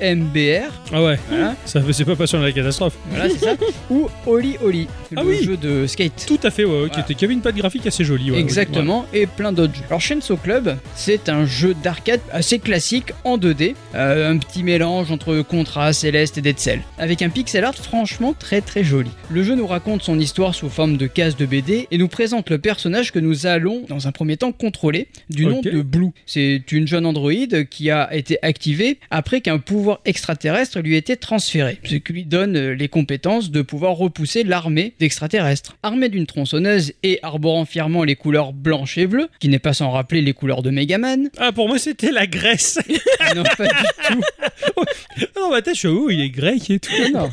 EMBR, Ah ouais, voilà, ça c'est pas passion de la catastrophe. voilà c'est ça, [LAUGHS] ou Oli Oli, Ah le oui. jeu de skate. Tout à fait, ouais, ouais, qui, Voilà. était- qui avait une patte graphique assez jolie. ouais, Exactement, et plein d'autres jeux. Alors Shenso Club, c'est un jeu d'arcade assez classique en 2D, euh, un petit mélange entre Contra, Céleste et Dead Cell, avec un pixel art franchement très très joli. Le jeu nous raconte son histoire sous forme de cases de BD et nous présente le personnage que nous allons dans un premier temps contrôler, du nom de Blue. C'est une jeune androïde qui a été activée après qu'un pouvoir extraterrestre lui ait été transféré, ce qui lui donne euh, les compétences de pouvoir repousser l'armée d'extraterrestres. Armée d'une tronçonneuse et arborant fièrement les couleurs blanches et bleues, qui n'est pas sans rappeler les couleurs de Megaman. Ah, pour moi c'était la Grèce. [LAUGHS] non, pas du tout. non, ma tête, je suis [LAUGHS] oh, il est grec et tout. Non,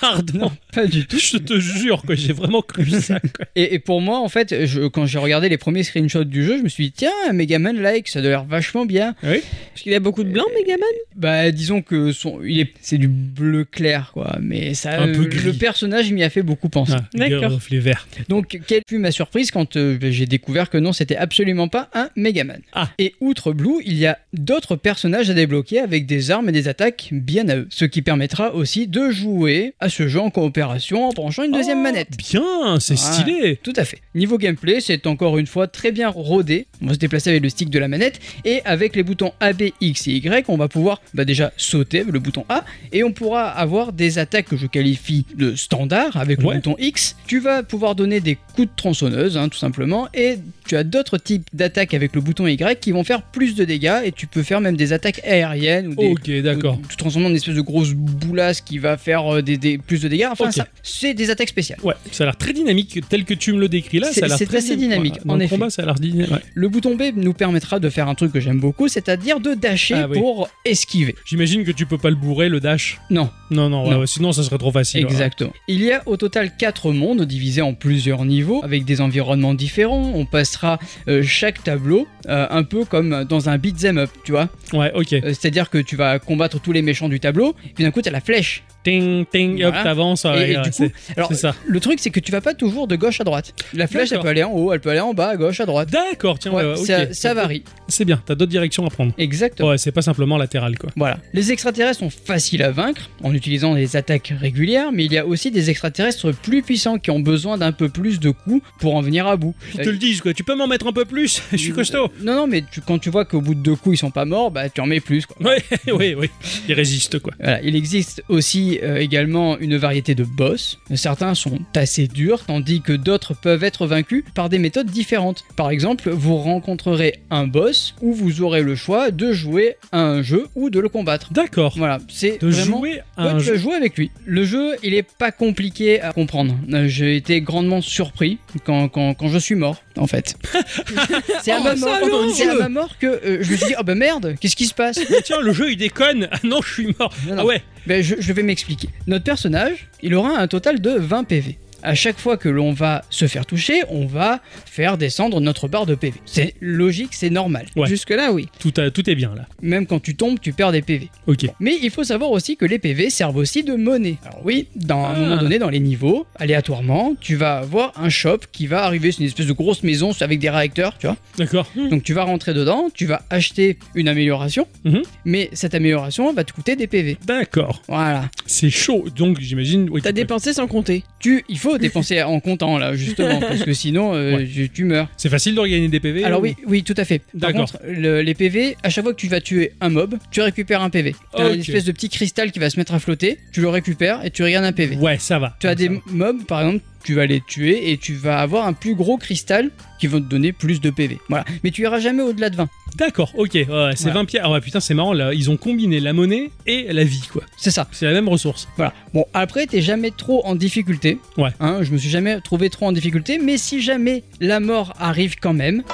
Pardon. non, pas du tout. [LAUGHS] Je te jure, quoi, j'ai vraiment cru [LAUGHS] ça. Quoi. Et, et pour moi, en fait, je- quand j'ai regardé les premiers screenshots du jeu, je me suis dit, tiens, un Megaman like, ça doit l'air vachement bien. Oui. Parce qu'il a beaucoup de blanc, Megaman? Bah, disons que son, il est, c'est du bleu clair, quoi. Mais ça, Un peu euh, gris. le personnage m'y a fait beaucoup penser. Ah, D'accord. reflet vert. Donc, quelle fut ma surprise quand euh, j'ai découvert que non, c'était absolument pas un Megaman. Ah. Et outre Blue, il y a d'autres personnages à débloquer avec des armes et des attaques bien à eux. Ce qui permettra aussi de jouer à ce jeu en coopération en branchant une deuxième Oh, manette. Bien, c'est Voilà. stylé. Tout à fait. Niveau gameplay, c'est encore une fois très bien rodé. On va se déplacer avec le stick de la manette et avec les boutons A, B, X et Y, on va pouvoir bah, déjà sauter avec le bouton A et on pourra avoir des attaques que je qualifie de standard avec le Ouais. bouton X. Tu vas pouvoir donner des coups de tronçonneuse, hein, tout simplement, et tu as d'autres types d'attaques avec le bouton Y qui vont faire plus de dégâts et tu peux faire même des attaques aériennes ou des, Ok, d'accord. tout transformant en une espèce de grosse boulasse qui va faire euh, des, plus de dégâts. Enfin, ça, c'est des attaques spéciales. Ouais, ça a l'air très dynamique, tel que tu me le décris là. C'est- ça a l'air c'est très assez dynamique, dans en le effet. combat, ça a l'air dynamique. ouais. Le bouton B nous permettra de faire un truc que j'aime beaucoup, c'est-à-dire de dasher Ah oui. pour esquiver. J'imagine que tu peux pas le bourrer, le dash. Non, Non, non, ouais, Non. ouais, sinon ça serait trop facile. exactement. Il y a au total 4 mondes divisés en plusieurs niveaux avec des environnements différents. On passera euh, chaque tableau euh, un peu comme dans un beat'em up, tu vois. Ouais, ok. Euh, c'est-à-dire que tu vas combattre tous les méchants du tableau, et puis d'un coup tu as la flèche. Ting, ting, hop, t'avances. Et- ouais, et ouais, du coup, alors c'est ça. le truc c'est que tu vas pas toujours de gauche à droite. La flèche elle peut aller en haut, elle peut aller en bas, à gauche, à droite. D'accord, tiens, Ouais, ça, ça varie. C'est bien, t'as d'autres directions à prendre. Exactement. Ouais, c'est pas simplement latéral, quoi. Voilà. Les extraterrestres sont faciles à vaincre en utilisant des attaques régulières, mais il y a aussi des extraterrestres plus puissants qui ont besoin d'un peu plus de coups pour en venir à bout. Ils te le disent, quoi. Tu peux m'en mettre un peu plus? [LAUGHS] Je suis costaud. Non, non, mais tu- quand tu vois qu'au bout de deux coups ils sont pas morts, bah tu en mets plus. Quoi. Ouais, [LAUGHS] oui, oui. Ils résistent, quoi. Voilà. Il existe aussi euh, également une variété de boss. Certains sont assez durs, tandis que d'autres peuvent être vaincus par des méthodes différentes. Par exemple, vous rencontrerez un boss où vous aurez le choix de jouer à un jeu ou de le combattre. D'accord. Voilà, c'est De vraiment... jouer à un jeu. jouer avec lui. Le jeu, il est pas compliqué à comprendre. Euh, J'ai été grandement surpris quand, quand, quand je suis mort, en fait. [LAUGHS] c'est à, Oh, ma mort- salaud c'est à ma mort que euh, je me suis dit, oh bah merde, qu'est-ce qui se passe? Mais tiens, le jeu il déconne. Ah non, je suis mort. Non, non. Ah ouais. Ben, je, je vais m'expliquer. Notre personnage, il aura un total de 20 PV. À chaque fois que l'on va se faire toucher, on va faire descendre notre barre de PV. C'est logique, c'est normal. Ouais. Jusque-là, oui. Tout, a- tout est bien là. Même quand tu tombes, tu perds des PV. Ok. Mais il faut savoir aussi que les PV servent aussi de monnaie. Alors oui, dans un Ah. moment donné dans les niveaux, aléatoirement, tu vas avoir un shop qui va arriver, c'est une espèce de grosse maison avec des réacteurs, tu vois. D'accord. Donc tu vas rentrer dedans, tu vas acheter une amélioration, Mhm. mais cette amélioration va te coûter des PV. D'accord. Voilà. C'est chaud. Donc j'imagine. Oui, T'as dépensé sans compter. Tu, il faut dépenser en comptant là justement parce que sinon euh, Ouais. tu, tu meurs. C'est facile de regagner des PV Alors ou- oui, oui, tout à fait. Par D'accord. contre, le- les PV, à chaque fois que tu vas tuer un mob, tu récupères un PV. Une espèce de petit cristal qui va se mettre à flotter, tu le récupères et tu regardes un PV. Ouais, ça va. Tu as des va. mobs, par exemple, tu vas les tuer et tu vas avoir un plus gros cristal qui va te donner plus de PV. Voilà. Mais tu iras jamais au-delà de 20. D'accord, ok. Ouais, c'est Voilà. 20 pierres. Ah ouais, putain, c'est marrant. Là, ils ont combiné la monnaie et la vie, quoi. C'est ça. C'est la même ressource. Voilà. Bon, après, t'es jamais trop en difficulté. Ouais. Hein, je me suis jamais trouvé trop en difficulté, mais si jamais la mort arrive quand même,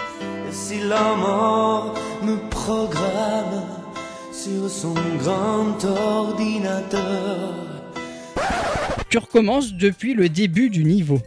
Et si la mort me programme sur son grand ordinateur tu recommences depuis le début du niveau.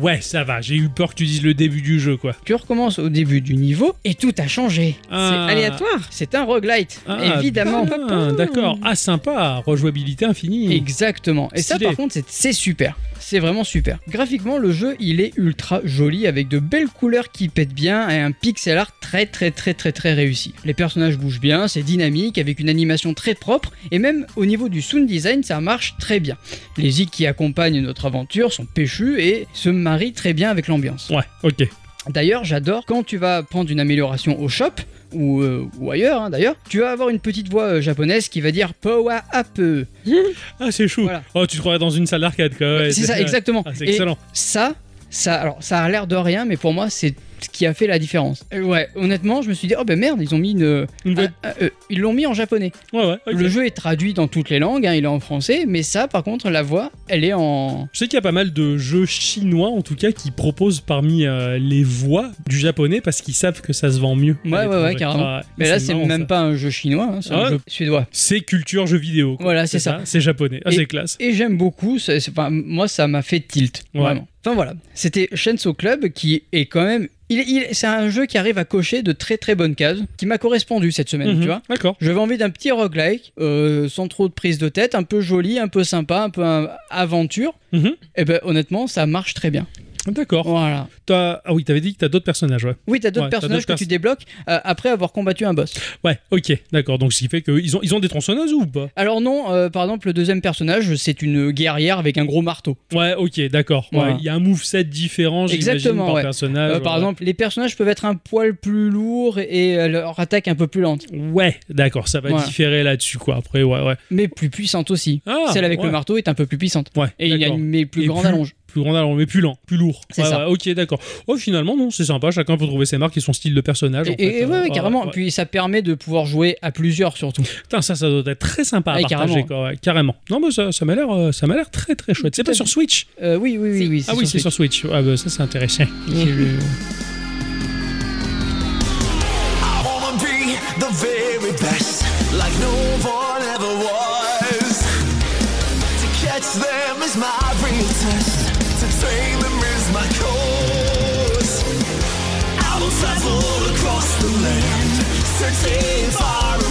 Ouais, ça va. J'ai eu peur que tu dises le début du jeu, quoi. Tu recommences au début du niveau et tout a changé. Ah. C'est aléatoire. C'est un roguelite, Ah, évidemment. ah, D'accord. Ah, sympa. Rejouabilité infinie. Exactement. Et ça, par contre, c'est- c'est super. C'est vraiment super. Graphiquement, le jeu, il est ultra joli avec de belles couleurs qui pètent bien et un pixel art très très très très très réussi. Les personnages bougent bien, c'est dynamique avec une animation très propre et même au niveau du sound design, ça marche très bien. Les zik qui accompagnent notre aventure sont péchus et se marient très bien avec l'ambiance. Ouais, ok. D'ailleurs, j'adore quand tu vas prendre une amélioration au shop ou, euh, ou ailleurs hein, d'ailleurs, tu vas avoir une petite voix euh, japonaise qui va dire Power Up. [LAUGHS] Ah, c'est chou. Voilà. Oh, tu te croirais dans une salle d'arcade, quoi. ouais, c'est ça, exactement. Ah, c'est Et excellent. ça, ça, alors ça a l'air de rien, mais pour moi, c'est ce qui a fait la différence. Euh, ouais, honnêtement, je me suis dit, oh ben merde, ils ont mis une. Ah, ah, euh, ils l'ont mis en japonais. Ouais, ouais. Le jeu est traduit dans toutes les langues, hein, il est en français, mais ça, par contre, la voix, elle est en. Je sais qu'il y a pas mal de jeux chinois, en tout cas, qui proposent parmi euh, les voix du japonais parce qu'ils savent que ça se vend mieux. Ouais, ouais, ouais, carrément. Mais là, c'est même ça. pas un jeu chinois, hein, c'est Ah un ouais jeu suédois. C'est culture jeu vidéo. quoi. Voilà, c'est ça. C'est japonais. Ah, c'est classe. Et j'aime beaucoup, enfin, moi ça m'a fait tilt, Ouais. vraiment. Enfin voilà, c'était Shenso Club qui est quand même... Il, il- c'est un jeu qui arrive à cocher de très très bonnes cases, qui m'a correspondu cette semaine, Mhm, tu vois. D'accord. J'avais envie d'un petit roguelike, euh, sans trop de prise de tête, un peu joli, un peu sympa, un peu euh, aventure. Mhm. Et ben honnêtement, ça marche très bien. D'accord. Voilà. Ah oui, t'avais dit que t'as d'autres personnages, ouais. Oui, t'as d'autres Ouais, personnages que tu débloques euh, après avoir combattu un boss. Ouais, ok, d'accord. Donc, ce qui fait qu'ils ont, ils ont des tronçonneuses ou pas? Alors non, euh, par exemple, le deuxième personnage, c'est une guerrière avec un gros marteau. Ouais, ok, d'accord. Voilà. Il y a un moveset différent, Exactement, par ouais. personnage. Euh, par exemple, les personnages peuvent être un poil plus lourds et euh, leur attaque un peu plus lente, Ouais, d'accord, ça va différer là-dessus, quoi. Après, ouais, ouais. mais plus puissante aussi. Ah, Celle avec le marteau est un peu plus puissante. Ouais, Et il y a une mais plus Et grande plus- allonge. Plus grand allonge, mais plus lent, plus lourd. C'est Ouais, ça. ouais, ok, d'accord. Oh, finalement, non, c'est sympa. Chacun peut trouver ses marques et son style de personnage. en Et, fait. et ouais, ouais, carrément. ouais. Puis ça permet de pouvoir jouer à plusieurs surtout. Putain, ça, ça doit être très sympa à partager, carrément. quoi. carrément. Non, mais ça, ça m'a l'air, euh, ça m'a l'air très, très chouette. C'est pas sur. Switch Euh, oui, oui, oui, oui. Ah oui, c'est sur Switch. Ah, bah, ça, c'est intéressant. 13 far away.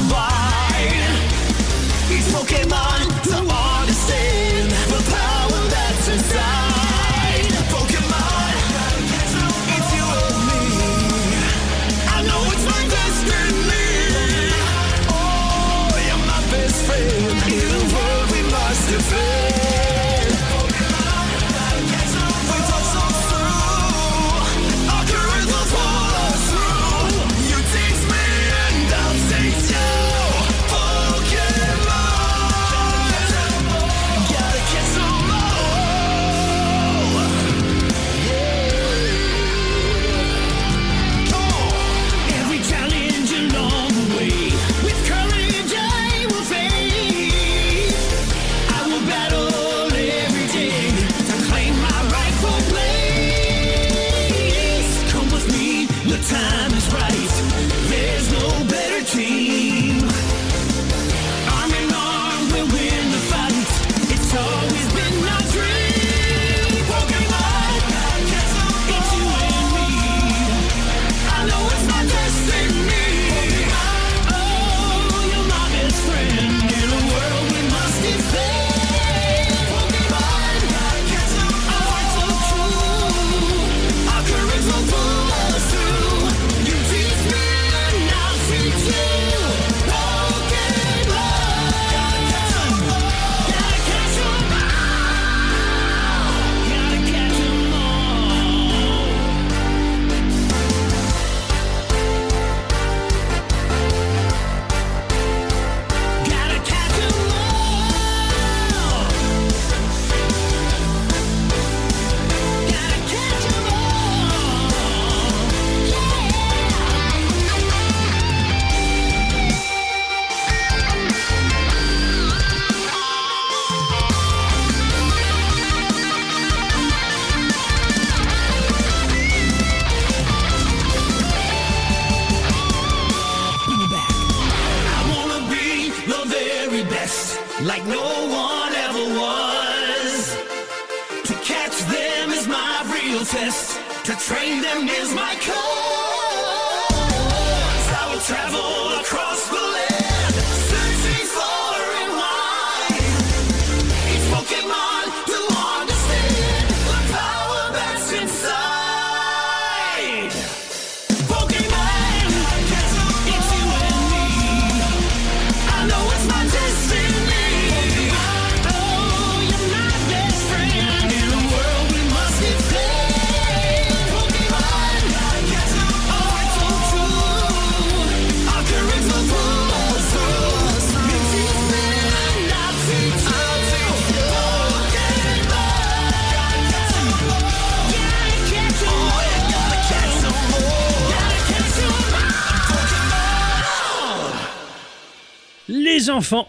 Les enfants,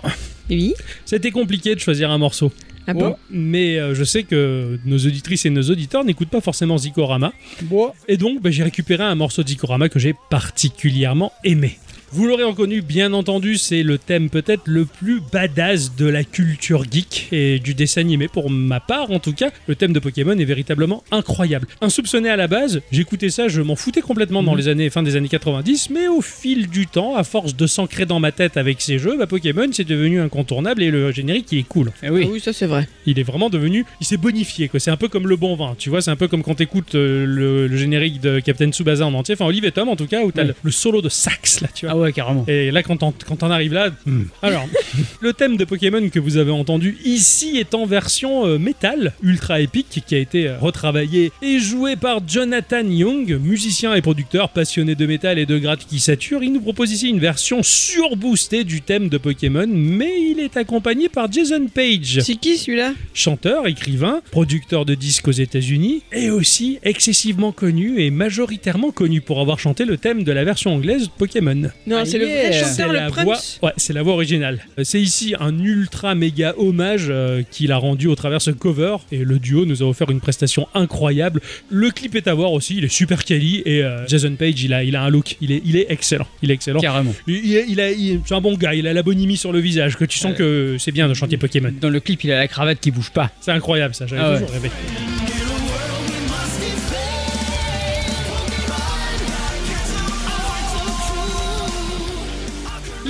Oui. c'était compliqué de choisir un morceau. Ah bon? Mais euh, je sais que nos auditrices et nos auditeurs n'écoutent pas forcément Zikorama. Bon. Et donc, bah, j'ai récupéré un morceau de Zikorama que j'ai particulièrement aimé. Vous l'aurez reconnu, bien entendu, c'est le thème peut-être le plus badass de la culture geek et du dessin animé pour ma part en tout cas. Le thème de Pokémon est véritablement incroyable. Insoupçonné à la base, j'écoutais ça, je m'en foutais complètement dans les années fin des années 90, mais au fil du temps, à force de s'ancrer dans ma tête avec ces jeux, bah, Pokémon c'est devenu incontournable et le générique il est cool. Eh oui. Ah oui, ça c'est vrai. Il est vraiment devenu, il s'est bonifié quoi. C'est un peu comme le bon vin, tu vois. C'est un peu comme quand t'écoutes euh, le, le générique de Captain Tsubasa en entier, enfin Olive et Tom en tout cas, où t'as Oui. le, le solo de sax là, tu vois. Ah ouais, carrément. Et là, quand on, quand on arrive là. hmm. Alors, [LAUGHS] le thème de Pokémon que vous avez entendu ici est en version euh, métal, ultra épique, qui a été euh, retravaillé et joué par Jonathan Young, musicien et producteur passionné de métal et de gratte qui sature. Il nous propose ici une version surboostée du thème de Pokémon, mais il est accompagné par Jason Page C'est qui celui-là? Chanteur, écrivain, producteur de disques aux États-Unis, et aussi excessivement connu et majoritairement connu pour avoir chanté le thème de la version anglaise de Pokémon. Non, Ah, c'est le vrai chanteur, la le voix, ouais, c'est la voix originale. Euh, C'est ici un ultra méga hommage euh, qu'il a rendu au travers ce cover et le duo nous a offert une prestation incroyable. Le clip est à voir aussi, il est super quali et euh, Jason Page il a, il a un look, il est, il est excellent, il est excellent. Carrément. Il, il- il a, il- c'est un bon gars, il a la bonhomie sur le visage que tu sens que c'est bien de chanter Pokémon. Dans le clip, il a la cravate qui bouge pas. C'est incroyable ça, j'avais Ah ouais. toujours rêvé.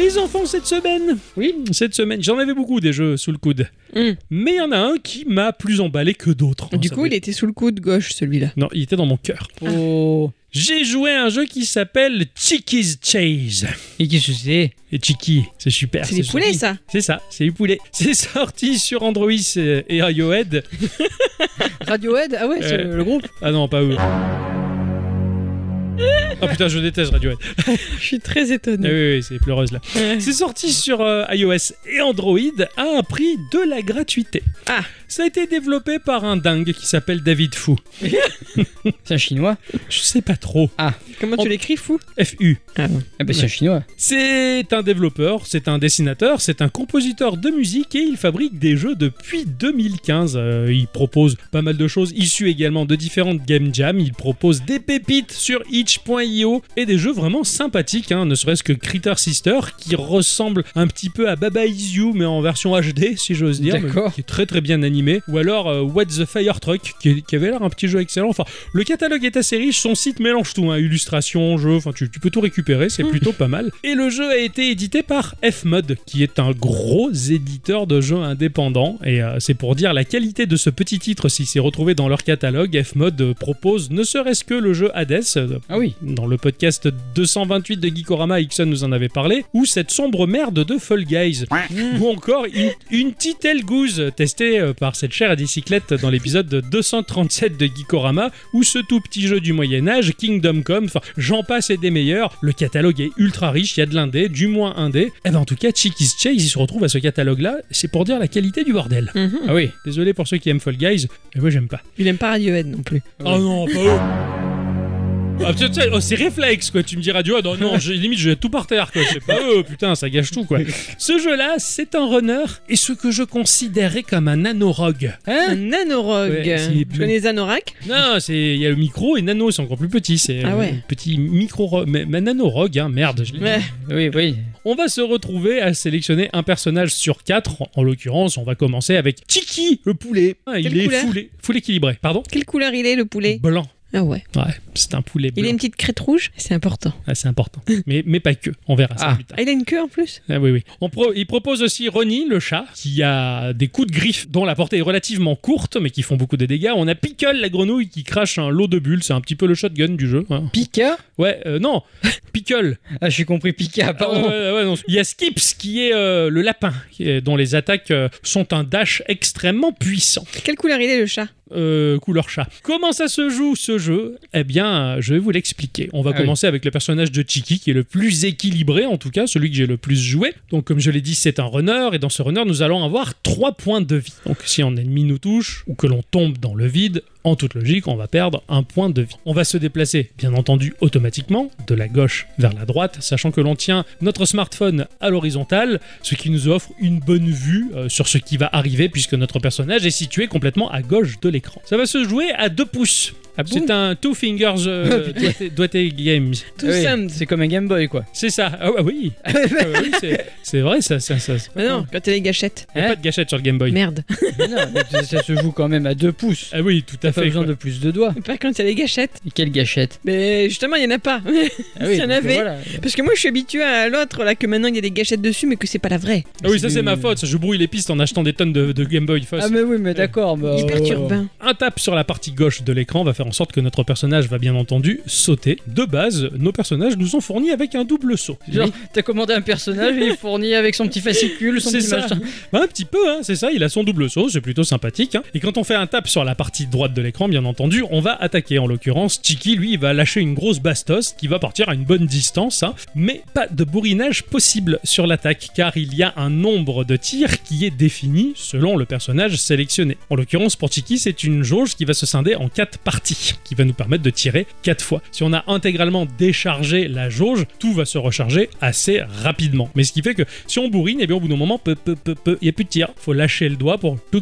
Les enfants cette semaine Oui. Cette semaine, j'en avais beaucoup des jeux sous le coude. Hmm. Mais il y en a un qui m'a plus emballé que d'autres. hein, Du ça coup, il était sous le coude gauche, celui-là. Non, il était dans mon cœur. Oh. J'ai joué à un jeu qui s'appelle Chicky's Chase. Et qu'est-ce que c'est? Et Chicky, c'est super. C'est des poulets, ça? C'est ça, c'est du poulet. C'est sorti sur Android et iOS. Radiohead [LAUGHS] Ah ouais, c'est Euh. le groupe? Ah non, pas eux. Ah putain, je déteste Radiohead. [LAUGHS] Je suis très Ah étonné. oui, oui, c'est pleureuse là. C'est sorti sur euh, iOS et Android à un prix de la gratuité. Ah. Ça a été développé par un dingue qui s'appelle David Fou. [LAUGHS] C'est un chinois. Je sais pas trop. Comment tu l'écris, fou? FU. Ah. Ah bah c'est un chinois. C'est un développeur, c'est un dessinateur, c'est un compositeur de musique et il fabrique des jeux depuis 2015. Euh, il propose pas mal de choses issues également de différentes game jams. Il propose des pépites sur itch.io et des jeux vraiment sympathiques, hein, ne serait-ce que Critter Sister qui ressemble un petit peu à Baba Is You mais en version HD si j'ose dire, mais D'accord. qui est très très bien animé. Ou alors euh, What's the Fire Truck qui, avait l'air un petit jeu excellent. Enfin, le catalogue est assez riche, son site mélange tout, hein, illustrations, jeux, enfin tu, tu peux tout récupérer, c'est plutôt pas mal. Et le jeu a été édité par Fmod, qui est un gros éditeur de jeux indépendants. Et euh, c'est pour dire la qualité de ce petit titre s'il s'est retrouvé dans leur catalogue. Fmod euh, propose ne serait-ce que le jeu Hades. euh, Ah oui. Dans le podcast 228 de Geekorama, Ixon nous en avait parlé, ou cette sombre merde de Fall Guys, ou encore une, une Titel Goose testée euh, par cette chère à bicyclette dans l'épisode 237 de Geekorama, ou ce tout petit jeu du Moyen-Âge, Kingdom Come, enfin j'en passe et des meilleurs. Le catalogue est ultra riche, il y a de l'indé, du moins indé. Et ben en tout cas, Chicky's Chase, il se retrouve à ce catalogue-là, c'est pour dire la qualité du bordel. Mhm. Ah oui. Désolé pour ceux qui aiment Fall Guys, mais moi j'aime pas. Il aime pas Radiohead non plus. Oh non, pas eux. Ah, tu sais, oh, c'est réflexe quoi, tu me dis radio, ah, non, non, limite je jette tout par terre quoi, c'est pas eux, putain, ça gâche tout quoi. Ce jeu-là, c'est un runner et ce que je considérais comme un nanorogue. Un Hein nanorogue. Ouais, c'est connais les anoraks Non, c'est il y a le micro et nano, c'est encore plus petit, c'est Ah ouais. un petit micro mais, mais nanorogue hein, merde, je l'ai dit. Ouais. Oui, oui. On va se retrouver à sélectionner un personnage sur quatre. En l'occurrence, on va commencer avec Tiki, le poulet. Ah, il est couleur full, full équilibré. Pardon Quelle couleur il est, le poulet? Blanc. Ah ouais. Ouais, c'est un poulet Il blanc. a une petite crête rouge C'est important. Ah, c'est important. [LAUGHS] mais, mais pas que. On verra ça Ah. plus tard. Ah, il a une queue en plus? Ah oui, oui. On pro- il propose aussi Ronnie, le chat, qui a des coups de griffe dont la portée est relativement courte, mais qui font beaucoup de dégâts. On a Pickle, la grenouille, qui crache un lot de bulles. C'est un petit peu le shotgun du jeu. hein. Pika? Ouais, euh, non, [LAUGHS] Pickle. Ah, j'ai compris Pika, Ah, pardon. ouais, ouais, non. Il y a Skips, qui est euh, le lapin, qui est- dont les attaques euh, sont un dash extrêmement puissant. Quelle couleur il est, le chat? Euh, couleur chat. Comment ça se joue ce jeu? Eh bien, je vais vous l'expliquer. On va Ah oui. commencer avec le personnage de Chiki qui est le plus équilibré, en tout cas, celui que j'ai le plus joué. Donc, comme je l'ai dit, c'est un runner et dans ce runner, nous allons avoir 3 points de vie. Donc, si un ennemi nous touche ou que l'on tombe dans le vide, en toute logique, on va perdre un point de vie. On va se déplacer, bien entendu, automatiquement, de la gauche vers la droite, sachant que l'on tient notre smartphone à l'horizontale, ce qui nous offre une bonne vue euh, sur ce qui va arriver, puisque notre personnage est situé complètement à gauche de l'écran. Ça va se jouer à 2 pouces. Ah bon C'est un Two Fingers euh, [LAUGHS] doigté- doigté Games. Tout Ah oui, simple. C'est comme un Game Boy, quoi. C'est ça. Ah ouais, oui. [LAUGHS] Ah oui, c'est- c'est vrai, ça. ça, ça Mais non, quand t'as les gâchettes. y a Hein pas de gâchette sur le Game Boy. Merde. [LAUGHS] Mais non, mais ça, ça se joue quand même à deux pouces. Ah oui, tout T'as à pas fait. besoin quoi. de plus de doigts. Pas quand t'as les gâchettes. Et quelle gâchette Mais justement, il y en a pas. Ah S'il y en donc avait. voilà. Parce que moi, je suis habitué à l'autre, là, que maintenant il y a des gâchettes dessus, mais que c'est pas la vraie. Ah oui, ça C'est c'est ma faute. Je brouille les pistes en achetant des tonnes de, de Game Boy Fuzz. Ah mais oui, mais d'accord. bah, Hyper euh, turbin. Un tap sur la partie gauche de l'écran va faire en sorte que notre personnage va bien entendu sauter. De base, nos personnages nous ont fournis avec un double saut. Genre, t'as commandé un personnage et il est fourni avec son petit fascicule, son C'est petit ça. machin. Bah, un petit peu, hein, c'est ça, il a son double saut, c'est plutôt sympathique. hein. Et quand on fait un tap sur la partie droite de l'écran, bien entendu, on va attaquer. En l'occurrence, Chiki, lui, va lâcher une grosse bastos qui va partir à une bonne distance, hein. mais pas de bourrinage possible sur l'attaque, car il y a un nombre de tirs qui est défini selon le personnage sélectionné. En l'occurrence, pour Chiki, c'est une jauge qui va se scinder en 4 parties, qui va nous permettre de tirer 4 fois. Si on a intégralement déchargé la jauge, tout va se recharger assez rapidement. Mais ce qui fait que si on bourrine, et bien au bout d'un moment, il n'y a plus de tir. faut lâcher le doigt pour que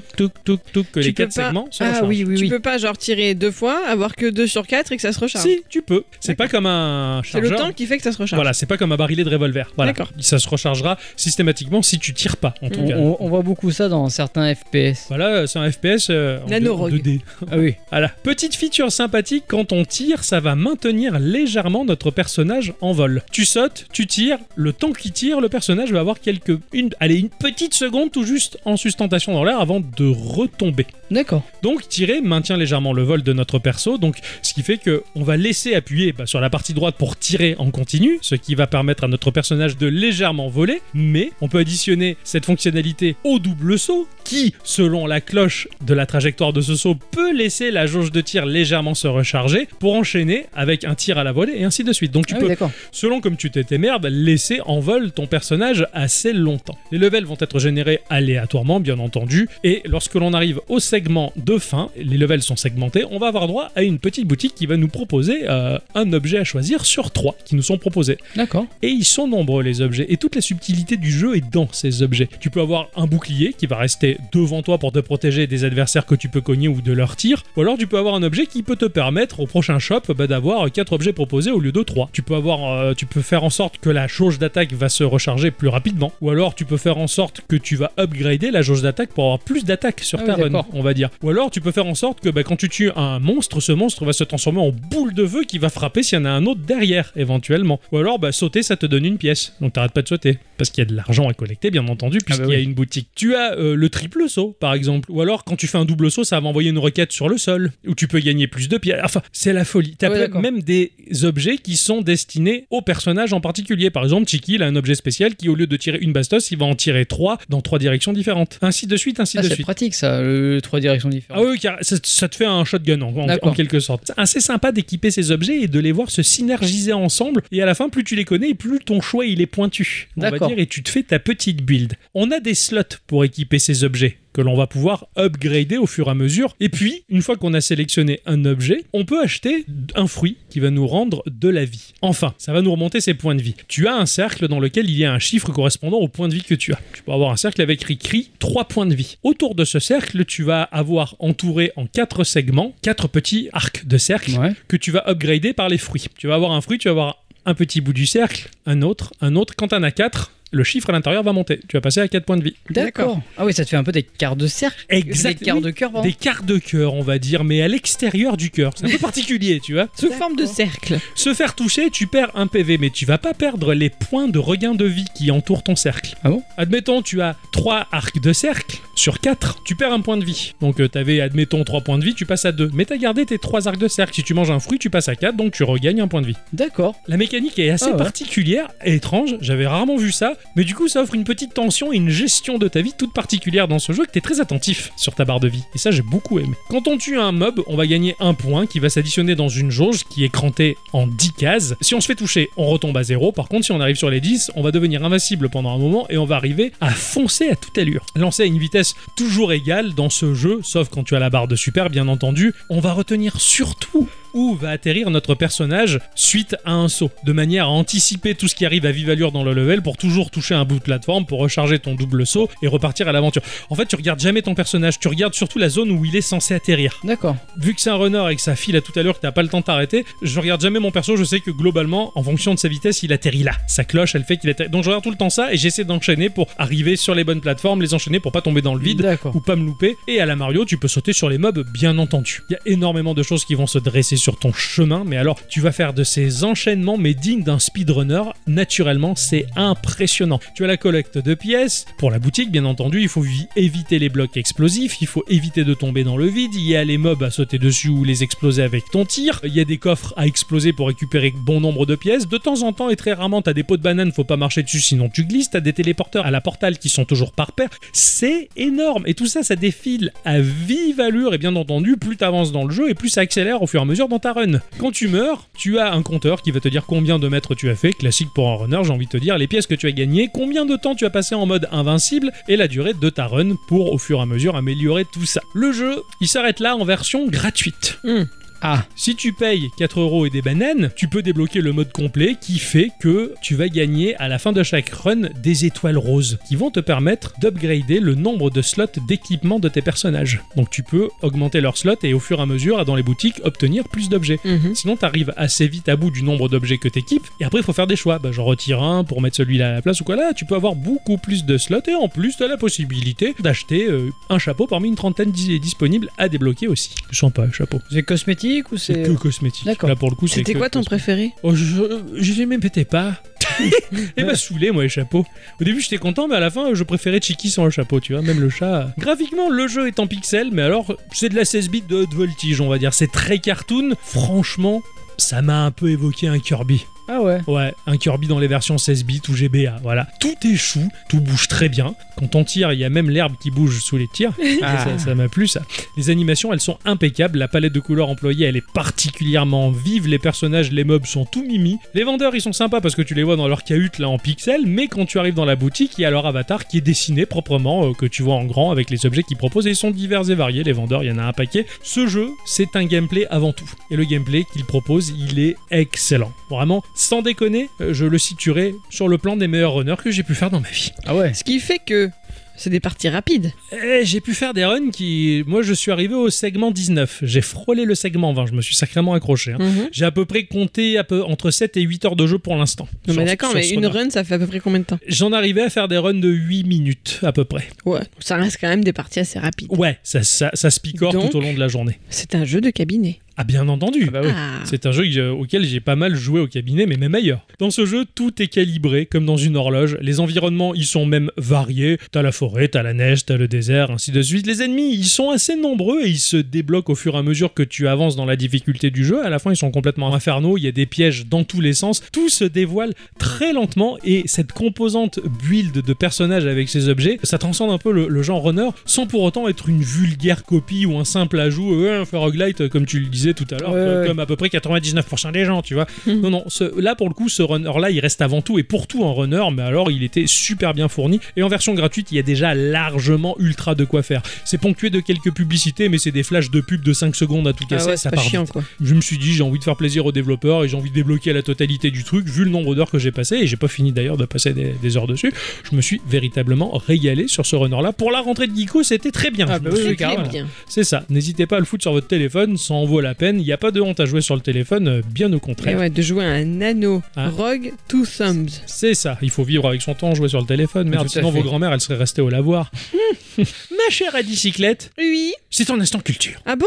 Tu les peux 4 pas- segments se Ah rechargent. oui, oui, Tu oui. peux pas, genre, tirer deux fois, avoir que deux sur quatre et que ça se recharge. Si, tu peux. C'est pas comme un C'est le chargeur. temps qui fait que ça se recharge. Voilà, c'est pas comme un barillet de revolver. Voilà. D'accord. Ça se rechargera systématiquement si tu tires pas, en tout On, cas. on- on voit beaucoup ça dans certains FPS. Voilà, c'est un FPS euh, en, deux- en Nanorogue. 2D. Ah oui. [LAUGHS] Voilà. Petite feature sympathique, quand on tire, ça va maintenir légèrement notre personnage en vol. Tu sautes, tu tires, le temps qu'il tire, le personnage va avoir quelques... Une, allez, une petite seconde tout juste en sustentation dans l'air avant de retomber. D'accord. Donc tirer maintient légèrement le vol de notre perso, donc ce qui fait que on va laisser appuyer bah, sur la partie droite pour tirer en continu, ce qui va permettre à notre personnage de légèrement voler, mais on peut additionner cette fonctionnalité au double saut, qui, selon la cloche de la trajectoire de ce saut, peut laisser la jauge de tir légèrement se recharger pour enchaîner avec un tir à la volée et ainsi de suite. Donc tu Ah peux oui, selon comme tu t'étais merde, laisser en vol ton personnage assez longtemps. Les levels vont être générés aléatoirement, bien entendu, et lorsque l'on arrive au segment de fin, les levels sont segmentés, on va avoir droit à une petite boutique qui va nous proposer euh, un objet à choisir sur trois qui nous sont proposés. D'accord. Et ils sont nombreux les objets, et toute la subtilité du jeu est dans ces objets. Tu peux avoir un bouclier qui va rester devant toi pour te protéger des adversaires que tu peux cogner ou de leurs tirs, ou alors tu peux avoir un objet qui peut te permettre au prochain shop bah, d'avoir quatre objets proposés au lieu de trois. Tu peux avoir, euh, tu peux faire en sorte que la jauge d'attaque va se recharger plus rapidement, ou alors tu peux faire en sorte que tu vas upgrader la jauge d'attaque pour avoir plus d'attaque sur Ah ta oui, run, on va dire. Ou alors tu peux faire en sorte que bah, quand tu tues un monstre, ce monstre va se transformer en boule de feu qui va frapper s'il y en a un autre derrière éventuellement. Ou alors bah, sauter, ça te donne une pièce, donc t'arrêtes pas de sauter parce qu'il y a de l'argent à collecter bien entendu puisqu'il y a une boutique. Tu as euh, le triple saut par exemple, ou alors quand tu fais un double saut, ça va envoyer une requête sur le sol où tu peux gagner plus de pierres. Enfin, c'est la folie. T'as Ouais, plein- d'accord. même des objets qui sont destinés au personnage en particulier. Par exemple, Chiki, il a un objet spécial qui au lieu de tirer une bastos, il va en tirer trois dans trois directions différentes. Ainsi de suite, ainsi Ah, de c'est suite. pratique ça, le trois directions Ah différentes. oui, car ça, ça te fait un shotgun en, en- en quelque sorte. C'est assez sympa d'équiper ces objets et de les voir se synergiser ensemble. Et à la fin, plus tu les connais, plus ton choix il est pointu. On va D'accord. dire, et tu te fais ta petite build. On a des slots pour équiper ces objets que l'on va pouvoir upgrader au fur et à mesure. Et puis, une fois qu'on a sélectionné un objet, on peut acheter un fruit qui va nous rendre de la vie. Enfin, ça va nous remonter ses points de vie. Tu as un cercle dans lequel il y a un chiffre correspondant au point de vie que tu as. Tu peux avoir un cercle avec écrit 3 points de vie. Autour de ce cercle, tu vas avoir entouré en 4 segments, 4 petits arcs de cercle Ouais. que tu vas upgrader par les fruits. Tu vas avoir un fruit, tu vas avoir un petit bout du cercle, un autre, un autre. Quand tu en as 4, le chiffre à l'intérieur va monter. Tu vas passer à 4 points de vie. D'accord. Ah oui, ça te fait un peu des quarts de cercle. Exact- Des quarts de cœur. Des quarts de cœur, on va dire, mais à l'extérieur du cœur. C'est un peu [LAUGHS] particulier, tu vois. Sous forme de cercle. Se faire toucher, tu perds un PV, mais tu vas pas perdre les points de regain de vie qui entourent ton cercle. Ah bon? Admettons, tu as 3 arcs de cercle sur 4, tu perds un point de vie. Donc tu avais, admettons, 3 points de vie, tu passes à 2. Mais tu as gardé tes 3 arcs de cercle. Si tu manges un fruit, tu passes à 4, donc tu regagnes un point de vie. D'accord. La mécanique est assez Ah ouais. particulière et étrange, j'avais rarement vu ça. Mais du coup ça offre une petite tension et une gestion de ta vie toute particulière dans ce jeu que t'es très attentif sur ta barre de vie. Et ça j'ai beaucoup aimé. Quand on tue un mob, on va gagner un point qui va s'additionner dans une jauge qui est crantée en 10 cases. Si on se fait toucher, on retombe à 0. Par contre, si on arrive sur les 10, on va devenir invincible pendant un moment et on va arriver à foncer à toute allure. Lancer à une vitesse toujours égale dans ce jeu, sauf quand tu as la barre de super, bien entendu. On va retenir surtout où va atterrir notre personnage suite à un saut, de manière à anticiper tout ce qui arrive à vive allure dans le level pour toujours toucher un bout de plateforme pour recharger ton double saut et repartir à l'aventure. En fait, tu regardes jamais ton personnage, tu regardes surtout la zone où il est censé atterrir. D'accord. Vu que c'est un runner et que ça file à toute allure, que t'as pas le temps de t'arrêter, je regarde jamais mon perso, je sais que globalement, en fonction de sa vitesse, il atterrit là. Sa cloche, elle fait qu'il atterrit. Donc je regarde tout le temps ça et j'essaie d'enchaîner pour arriver sur les bonnes plateformes, les enchaîner pour pas tomber dans le vide ou pas me louper. Et à la Mario, tu peux sauter sur les mobs, bien entendu. Il y a énormément de choses qui vont se dresser sur ton chemin, mais alors tu vas faire de ces enchaînements, mais dignes d'un speedrunner. Naturellement, c'est impressionnant. Tu as la collecte de pièces. Pour la boutique, bien entendu, il faut vi- éviter les blocs explosifs, il faut éviter de tomber dans le vide. Il y a les mobs à sauter dessus ou les exploser avec ton tir. Il y a des coffres à exploser pour récupérer bon nombre de pièces. De temps en temps et très rarement, tu as des pots de banane, faut pas marcher dessus sinon tu glisses. Tu as des téléporteurs à la portale qui sont toujours par paire. C'est énorme. Et tout ça, ça défile à vive allure. Et bien entendu, plus tu avances dans le jeu et plus ça accélère au fur et à mesure dans ta run. Quand tu meurs, tu as un compteur qui va te dire combien de mètres tu as fait. Classique pour un runner, j'ai envie de te dire les pièces que tu as gagnées, combien de temps tu as passé en mode invincible et la durée de ta run pour au fur et à mesure améliorer tout ça. Le jeu, il s'arrête là en version gratuite. Ah, Si tu payes 4 euros et des bananes, tu peux débloquer le mode complet qui fait que tu vas gagner à la fin de chaque run des étoiles roses qui vont te permettre d'upgrader le nombre de slots d'équipement de tes personnages. Donc tu peux augmenter leurs slots et au fur et à mesure dans les boutiques obtenir plus d'objets. Mhm. Sinon, tu arrives assez vite à bout du nombre d'objets que t'équipes, et après, il faut faire des choix. Bah, j'en retire un pour mettre celui-là à la place ou quoi. Là, tu peux avoir beaucoup plus de slots, et en plus, tu as la possibilité d'acheter euh, un chapeau parmi une trentaine dis- disponibles à débloquer aussi. Sympa, le chapeau. c'est cosmétique ou C'est que cosmétique. D'accord. Là, pour le coup, C'était quoi ton préféré Oh, je, je pas. [LAUGHS] Il m'a saoulé, moi, les chapeaux. Au début, j'étais content, mais à la fin, je préférais Chiki sans le chapeau, tu vois. Même le chat. Graphiquement, le jeu est en pixels, mais alors, c'est de la 16 bits de haute voltige, on va dire. C'est très cartoon. Franchement, ça m'a un peu évoqué un Kirby. Ah ouais. Ouais, un Kirby dans les versions 16 bits ou GBA, voilà. Tout est chou, tout bouge très bien. Quand on tire, il y a même l'herbe qui bouge sous les tirs. [LAUGHS] Ah. Ça- m'a plu ça. Les animations, elles sont impeccables. La palette de couleurs employée, elle est particulièrement vive. Les personnages, les mobs sont tout mimi. Les vendeurs, ils sont sympas parce que tu les vois dans leur cahute là en pixels. Mais quand tu arrives dans la boutique, il y a leur avatar qui est dessiné proprement, euh, que tu vois en grand avec les objets qu'ils proposent. Et ils sont divers et variés. Les vendeurs, il y en a un paquet. Ce jeu, c'est un gameplay avant tout. Et le gameplay qu'il propose, il est excellent. Vraiment, sans déconner, euh, je le situerai sur le plan des meilleurs runners que j'ai pu faire dans ma vie. Ah ouais. Ce qui fait que c'est des parties rapides. Eh, j'ai pu faire des runs qui. Moi, je suis arrivé au segment 19. J'ai frôlé le segment 20. Je me suis sacrément accroché. hein. Mhm. J'ai à peu près compté à peu, entre 7 et 8 heures de jeu pour l'instant. Non, Sur- mais d'accord, mais une run, ça fait à peu près combien de temps? J'en arrivais à faire des runs de 8 minutes à peu près. Ouais, ça reste quand même des parties assez rapides. Ouais, ça, ça, ça se picore Donc tout au long de la journée. C'est un jeu de cabinet. Ah, bien entendu. Ah bah oui. Ah. C'est un jeu auquel j'ai pas mal joué au cabinet, mais même ailleurs. Dans ce jeu, tout est calibré comme dans une horloge. Les environnements, ils sont même variés. T'as la forêt, t'as la neige, t'as le désert, ainsi de suite. Les ennemis, ils sont assez nombreux et ils se débloquent au fur et à mesure que tu avances dans la difficulté du jeu. À la fin, ils sont complètement infernaux. Il y a des pièges dans tous les sens. Tout se dévoile très lentement et cette composante build de personnages avec ces objets, ça transcende un peu le, le genre runner sans pour autant être une vulgaire copie ou un simple ajout, euh, un roguelite, comme tu le disais tout à l'heure, Ouais, que- ouais. comme à peu près 99% des gens, tu vois. Non, non, ce- là pour le coup, ce runner-là, il reste avant tout et pour tout un runner, mais alors il était super bien fourni. Et en version gratuite, il y a déjà largement ultra de quoi faire. C'est ponctué de quelques publicités, mais c'est des flashs de pub de 5 secondes à tout Ah casser, ouais, ça part chiant vite. quoi. Je me suis dit, j'ai envie de faire plaisir aux développeurs et j'ai envie de débloquer la totalité du truc, vu le nombre d'heures que j'ai passé, et j'ai pas fini d'ailleurs de passer des, des heures dessus. Je me suis véritablement régalé sur ce runner-là. Pour la rentrée de Geeko, c'était très bien. Ah bah oui, c'est ça. N'hésitez pas à le foutre sur votre téléphone, ça en vaut la peine. Il n'y a pas de honte à jouer sur le téléphone, euh, bien au Et contraire. ouais, de jouer à un anneau Hein Rogue Two Thumbs. C'est ça. Il faut vivre avec son temps, jouer sur le téléphone. Merde, sinon fait. vos grand-mères, elles seraient restées au lavoir. [LAUGHS] Ma chère à bicyclette, Oui. c'est ton instant culture. Ah bon?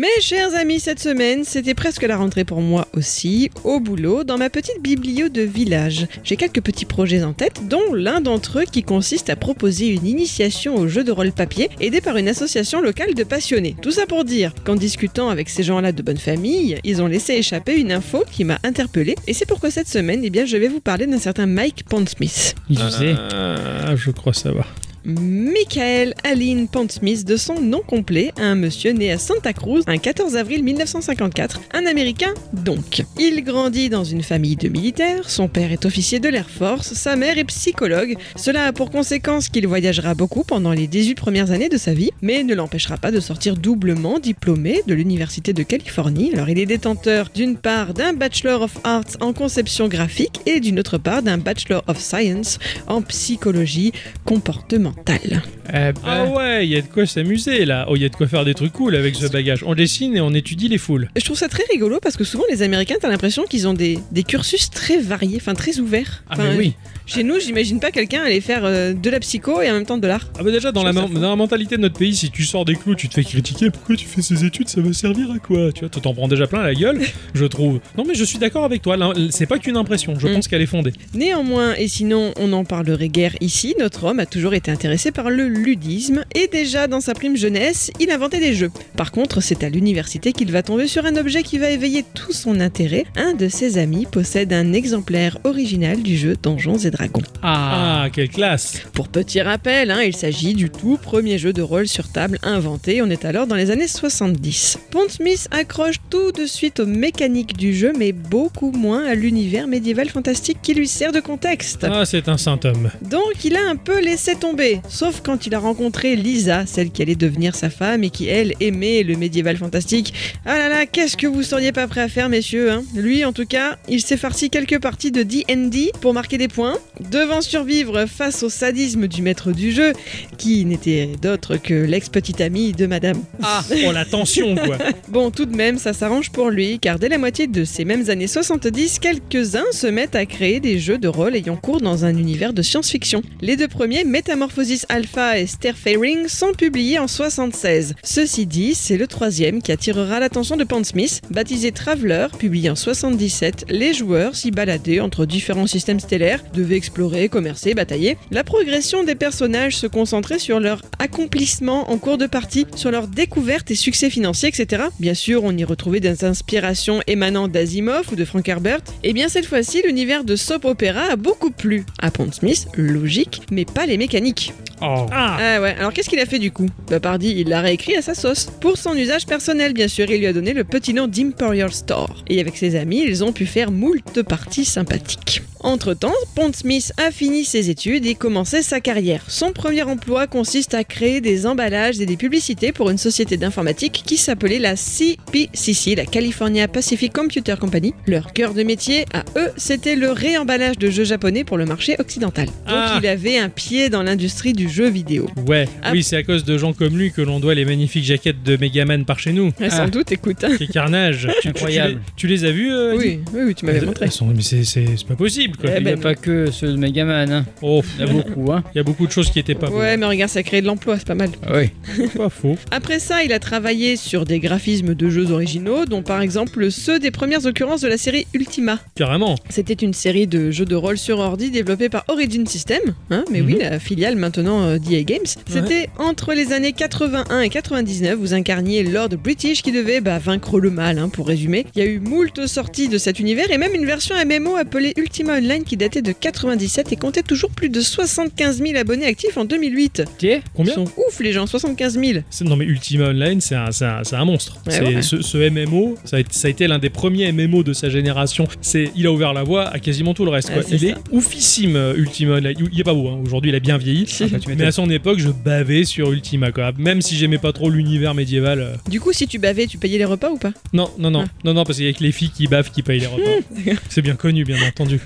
Mes chers amis, cette semaine, c'était presque la rentrée pour moi aussi, au boulot, dans ma petite biblio de village. J'ai quelques petits projets en tête, dont l'un d'entre eux qui consiste à proposer une initiation au jeu de rôle papier, aidé par une association locale de passionnés. Tout ça pour dire qu'en discutant avec ces gens-là de bonne famille, ils ont laissé échapper une info qui m'a interpellé, et c'est pourquoi cette semaine, eh bien, je vais vous parler d'un certain Mike Pondsmith. Il sait. Ah, je crois savoir. Michael Aline Pondsmith, de son nom complet, un monsieur né à Santa Cruz un 14 avril 1954, un Américain donc. Il grandit dans une famille de militaires, son père est officier de l'Air Force, sa mère est psychologue. Cela a pour conséquence qu'il voyagera beaucoup pendant les 18 premières années de sa vie, mais ne l'empêchera pas de sortir doublement diplômé de l'Université de Californie. Alors il est détenteur d'une part d'un Bachelor of Arts en conception graphique et d'une autre part d'un Bachelor of Science en psychologie comportementale. Eh ben, Ah ouais, il y a de quoi s'amuser là. Oh, il y a de quoi faire des trucs cool avec ce bagage. On dessine et on étudie les foules. Je trouve ça très rigolo parce que souvent les Américains, t'as l'impression qu'ils ont des, des cursus très variés, enfin très ouverts. Ah, mais oui. Chez nous, j'imagine pas quelqu'un aller faire euh, de la psycho et en même temps de l'art. Ah bah déjà dans la, dans la mentalité de notre pays, si tu sors des clous, tu te fais critiquer. Pourquoi tu fais ces études? Ça va servir à quoi? Tu vois, tu t'en prends déjà plein la gueule, [LAUGHS] je trouve. Non mais je suis d'accord avec toi. C'est pas qu'une impression. Je Mm. pense qu'elle est fondée. Néanmoins, et sinon on n'en parlerait guère ici, notre homme a toujours été intéressé par le ludisme et déjà dans sa prime jeunesse, il inventait des jeux. Par contre, c'est à l'université qu'il va tomber sur un objet qui va éveiller tout son intérêt. Un de ses amis possède un exemplaire original du jeu Donjons et Dragons. Ah. Ah, quelle classe Pour petit rappel, hein, il s'agit du tout premier jeu de rôle sur table inventé, on est alors dans les années 70. Pondsmith accroche tout de suite aux mécaniques du jeu, mais beaucoup moins à l'univers médiéval fantastique qui lui sert de contexte. Ah, c'est un saint homme. Donc il a un peu laissé tomber, sauf quand il a rencontré Lisa, celle qui allait devenir sa femme et qui elle aimait le médiéval fantastique. Ah là là, qu'est-ce que vous seriez pas prêts à faire messieurs hein? Lui en tout cas, il s'est farci quelques parties de D&D pour marquer des points, devant survivre face au sadisme du maître du jeu, qui n'était d'autre que l'ex-petite amie de madame. Ah, oh la tension quoi. [LAUGHS] Bon, tout de même, ça s'arrange pour lui, car dès la moitié de ces mêmes années 70, quelques-uns se mettent à créer des jeux de rôle ayant cours dans un univers de science-fiction. Les deux premiers, Metamorphosis Alpha et Starfaring, sont publiés en 76. Ceci dit, c'est le troisième qui attirera l'attention de Pondsmith, baptisé Traveler, publié en 77. Les joueurs s'y baladaient entre différents systèmes stellaires, devaient explorer, commercer, batailler. La progression des personnages se concentrait sur leur accomplissement en cours de partie, sur leur découverte et succès financier, etc. Bien sûr, on y retrouvait des inspirations émanant d'Asimov ou de Frank Herbert. Et bien cette fois-ci, l'univers de soap opéra a beaucoup plu à Pondsmith, logique, mais pas les mécaniques. Oh. Ah, ouais, alors qu'est-ce qu'il a fait du coup? Bah pardi, il l'a réécrit à sa sauce. Pour son usage personnel, bien sûr, il lui a donné le petit nom d'Imperial Store. Et avec ses amis, ils ont pu faire moult parties sympathiques. Entre-temps, Pondsmith a fini ses études et commencé sa carrière. Son premier emploi consiste à créer des emballages et des publicités pour une société d'informatique qui s'appelait la CPCC, la California Pacific Computer Company. Leur cœur de métier, à eux, c'était le réemballage de jeux japonais pour le marché occidental. Donc Ah. il avait un pied dans l'industrie du jeu vidéo. ouais. Ah. Oui, c'est à cause de gens comme lui que l'on doit les magnifiques jaquettes de Megaman par chez nous. Ouais, sans Ah. doute, écoute. Quel carnage. [LAUGHS] Tu, Incroyable. les, tu les as vus euh, Oui, oui, oui, tu m'avais montré. mais c'est pas possible quoi. Eh Il n'y a ben, pas que ceux de Megaman, hein. Oh, il y a beaucoup. Hein. il y a beaucoup de choses qui étaient pas Ouais, mais regarde, ça crée de l'emploi, c'est pas mal. Ah oui. bonnes. Pas faux. Après ça, il a travaillé sur des graphismes de jeux originaux, dont par exemple ceux des premières occurrences de la série Ultima. Carrément. C'était une série de jeux de rôle sur ordi développée par Origin System, hein, mais oui, Mhm. la filiale maintenant euh, d'EA Games. C'était entre les années 81 et 99, vous incarniez Lord British qui devait bah, vaincre le mal, hein, pour résumer. Il y a eu moult sorties de cet univers et même une version MMO appelée Ultima Online qui datait de 97 et comptait toujours plus de 75 000 abonnés actifs en 2008. Tiens, Combien Ils sont ouf les gens, 75 000. C'est- Non mais Ultima Online, c'est un, monstre. Ouais, C'est- ouais. Ce, ce MMO, ça a, été, l'un des premiers MMO de sa génération. C'est, il a ouvert la voie à quasiment tout le reste. Ouais, quoi. c'est il ça. est oufissime euh, Ultima Online. Il est pas beau, hein. aujourd'hui il a bien vieilli. [LAUGHS] Si. Mais à son époque, je bavais sur Ultima quoi. Même si j'aimais pas trop l'univers médiéval. euh, Du coup, si tu bavais, tu payais les repas ou pas? Non, non, non, Ah. non, non, parce qu'il y a que les filles qui bavent qui payent les repas. [LAUGHS] c'est bien connu, bien entendu.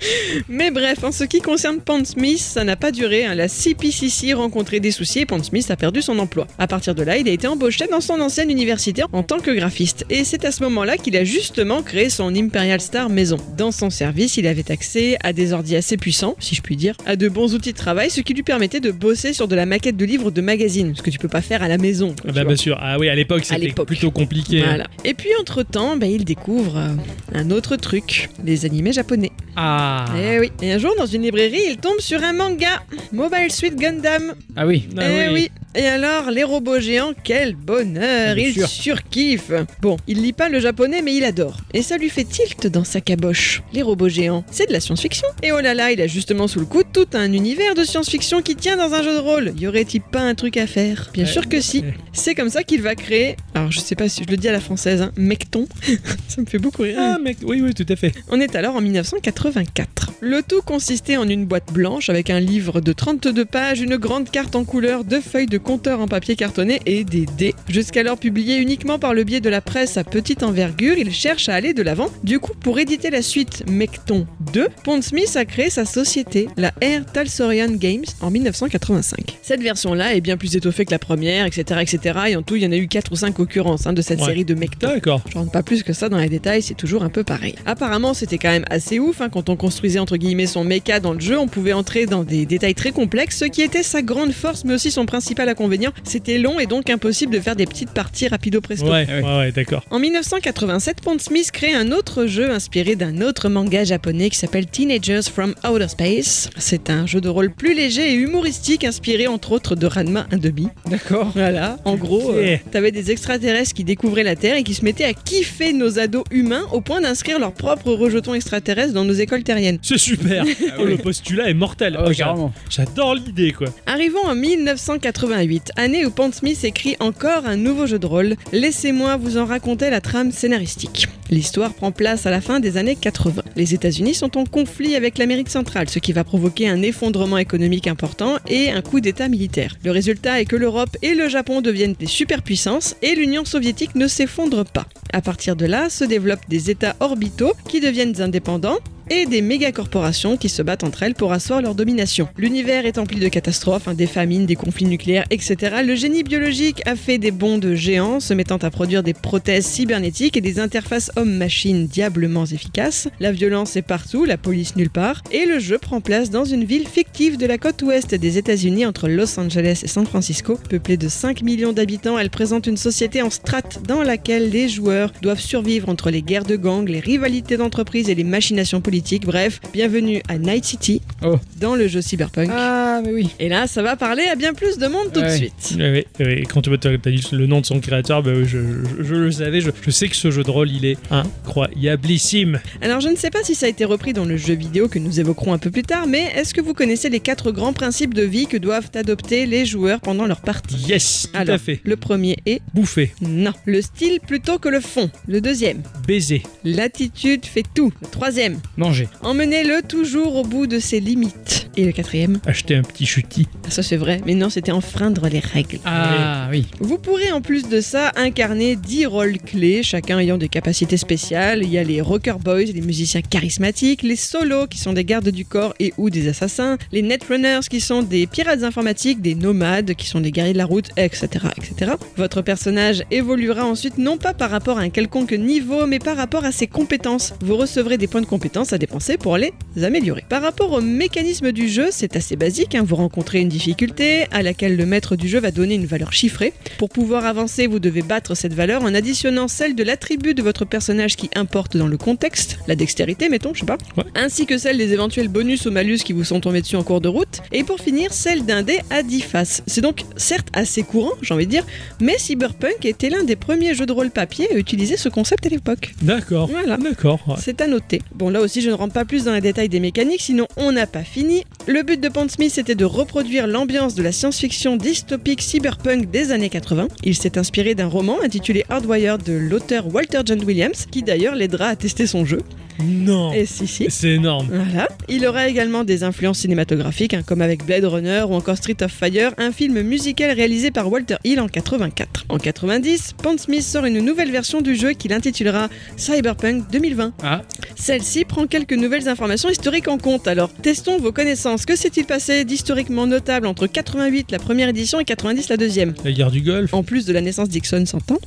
Mais bref, en ce qui concerne Pond Smith, ça n'a pas duré. hein. La CPCC rencontrait des soucis et Pond Smith a perdu son emploi. À partir de là, il a été embauché dans son ancienne université en tant que graphiste. Et c'est à ce moment-là qu'il a justement créé son Imperial Star maison. Dans son service, il avait accès à des ordi assez puissants, si je puis dire, à de bons outils de travail, ce qui lui permettait de bosser sur de la maquette de livres de magazines, ce que tu peux pas faire à la maison. quoi, Ah bah, bien sûr. Ah oui, à l'époque, c'était plutôt compliqué. hein. Voilà. Et puis entre-temps, bah, il découvre euh, un autre truc, les animés japonais. Ah. Eh oui. Et un jour, dans une librairie, il tombe sur un manga, Mobile Suit Gundam. Ah oui. Ah eh oui. oui. Et alors, les robots géants, quel bonheur Bien Il sûr. surkiffe Bon, il lit pas le japonais, mais il adore. Et ça lui fait tilt dans sa caboche. Les robots géants, c'est de la science-fiction. Et oh là là, il a justement sous le coude tout un univers de science-fiction qui tient dans un jeu de rôle. Y aurait-il pas un truc à faire? Bien sûr que si. C'est comme ça qu'il va créer, alors je sais pas si je le dis à la française, hein, Mecton. [LAUGHS] ça me fait beaucoup rire. Ah, mec, oui, oui, tout à fait. On est alors en 1984. Le tout consistait en une boîte blanche avec un livre de 32 pages, une grande carte en couleur, deux feuilles de compteur en papier cartonné et des dés. Jusqu'alors publié uniquement par le biais de la presse à petite envergure, il cherche à aller de l'avant. Du coup, pour éditer la suite Mecton 2, Pond Smith a créé sa société, la Air Talsorian Games, en 1985. Cette version-là est bien plus étoffée que la première, etc., etc. Et en tout, il y en a eu 4 ou 5 occurrences hein, de cette Ouais. série de Mecton. D'accord. Je rentre pas plus que ça dans les détails, c'est toujours un peu pareil. Apparemment, c'était quand même assez ouf. hein, quand on construisait entre guillemets son mecha dans le jeu, on pouvait entrer dans des détails très complexes, ce qui était sa grande force, mais aussi son principal inconvénient. C'était long et donc impossible de faire des petites parties rapido presto. Ouais, ouais, ouais, d'accord. En 1987, Pond Smith crée un autre jeu inspiré d'un autre manga japonais qui s'appelle Teenagers from Outer Space. C'est un jeu de rôle plus léger et humoristique inspiré entre autres de Ranma 1,5. D'accord. Voilà, en gros, euh, t'avais des extraterrestres qui découvraient la Terre et qui se mettaient à kiffer nos ados humains au point d'inscrire leurs propres rejetons extraterrestres dans nos écoles terriennes. C'est super. Ah Oh, le postulat est mortel. Oh. J'adore l'idée, quoi. Arrivons en 1988, année où Pond Smith écrit encore un nouveau jeu de rôle. Laissez-moi vous en raconter la trame scénaristique. L'histoire prend place à la fin des années 80. Les États-Unis sont en conflit avec l'Amérique centrale, ce qui va provoquer un effondrement économique important et un coup d'État militaire. Le résultat est que l'Europe et le Japon deviennent des superpuissances et l'Union soviétique ne s'effondre pas. À partir de là, se développent des États orbitaux qui deviennent indépendants et des mégacorporations qui se battent entre elles pour asseoir leur domination. L'univers est empli de catastrophes, hein, des famines, des conflits nucléaires, etc. Le génie biologique a fait des bonds de géants, se mettant à produire des prothèses cybernétiques et des interfaces homme-machine diablement efficaces. La violence est partout, la police nulle part, et le jeu prend place dans une ville fictive de la côte ouest des États-Unis entre Los Angeles et San Francisco. Peuplée de 5 millions d'habitants, elle présente une société en strate dans laquelle les joueurs doivent survivre entre les guerres de gangs, les rivalités d'entreprise et les machinations politiques. Bref, bienvenue à Night City, Oh. dans le jeu Cyberpunk. Ah, mais oui. Et là, ça va parler à bien plus de monde tout de suite. Ouais. Et quand tu as dit le nom de son créateur, bah, oui, je, je- je le savais. Je, je sais que ce jeu de rôle, il est incroyablissime. Alors, je ne sais pas si ça a été repris dans le jeu vidéo que nous évoquerons un peu plus tard, mais est-ce que vous connaissez les quatre grands principes de vie que doivent adopter les joueurs pendant leur partie? Yes, tout Alors, à fait. le premier est Bouffer, non, le style plutôt que le fond. Le deuxième, baiser, l'attitude fait tout. Le troisième, Manger. emmenez-le toujours au bout de ses limites. Et le quatrième, acheter un petit chutis. ah, ça c'est vrai, mais non, c'était enfreindre les règles. Ah, oui. Vous pourrez en plus de ça incarner 10 rôles clés, chacun ayant des capacités spéciales. Il y a les rocker boys, les musiciens charismatiques, les solos qui sont des gardes du corps et ou des assassins, les netrunners qui sont des pirates informatiques, des nomades qui sont des guerriers de la route, etc., etc. Votre personnage évoluera ensuite non pas par rapport à un quelconque niveau, mais par rapport à ses compétences. Vous recevrez des points de compétences à dépenser pour les améliorer. Par rapport au mécanisme du jeu, c'est assez basique. hein. Vous rencontrez une difficulté à laquelle le maître du jeu va donner une valeur chiffrée. Pour pouvoir avancer, vous devez battre cette valeur en additionnant celle de l'attribut de votre personnage qui importe dans le contexte, la dextérité, mettons, je sais pas, Ouais. ainsi que celle des éventuels bonus ou malus qui vous sont tombés dessus en cours de route, et pour finir, celle d'un dé à 10 faces. C'est donc certes assez courant, j'ai envie de dire, mais Cyberpunk était l'un des premiers jeux de rôle papier à utiliser ce concept à l'époque. D'accord. Voilà. D'accord. ouais. C'est à noter. Bon, là aussi, je ne rentre pas plus dans les détails des mécaniques, sinon on n'a pas fini. Le but de Pond Smith était de reproduire l'ambiance de la science-fiction dystopique cyberpunk des années 80. Il s'est inspiré d'un roman intitulé Hardwired de l'auteur Walter John Williams, qui d'ailleurs l'aidera à tester son jeu. Non. Et si, si. C'est énorme. Voilà. Il aura également des influences cinématographiques, hein, comme avec Blade Runner ou encore Street of Fire, un film musical réalisé par Walter Hill en 84. En 90, Pond Smith sort une nouvelle version du jeu qu'il intitulera Cyberpunk 2020. Ah, Celle-ci prend quelques nouvelles informations historiques en compte. Alors, testons vos connaissances. Que s'est-il passé d'historiquement notable entre 88, la première édition, et 90, la deuxième? La guerre du Golfe. En plus de la naissance d'Ixon 100 ans,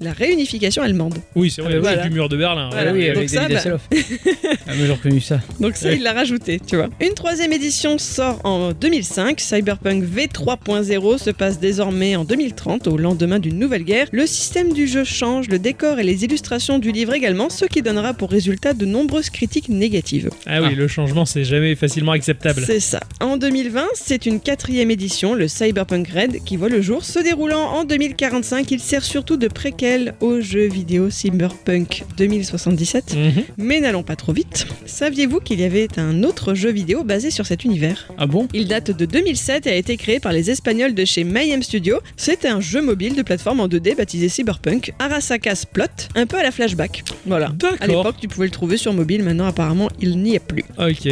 la réunification allemande. Oui, c'est vrai, Ah, voilà. du mur de Berlin. Voilà. ah oui, donc ça, bah- Ah, mais j'ai reconnu ça. Donc ça, Ouais. il l'a rajouté, tu vois. Une troisième édition sort en 2005. Cyberpunk V3.0 se passe désormais en 2030, au lendemain d'une nouvelle guerre. Le système du jeu change, le décor et les illustrations du livre également, ce qui donnera pour résultat de nombreuses critiques négatives. Ah oui, Ah. le changement, c'est jamais facilement acceptable. C'est ça. En 2020, c'est une quatrième édition, le Cyberpunk Red, qui voit le jour. Se déroulant en 2045, il sert surtout de préquel au jeu vidéo Cyberpunk 2077. Mhm. Mais n'allons pas trop vite. Saviez-vous qu'il y avait un autre jeu vidéo basé sur cet univers? Ah bon? Il date de 2007 et a été créé par les Espagnols de chez Mayhem Studio. C'est un jeu mobile de plateforme en 2D baptisé Cyberpunk, Arasakas Plot, un peu à la flashback. Voilà. À l'époque, tu pouvais le trouver sur mobile, maintenant apparemment, il n'y est plus. Ok.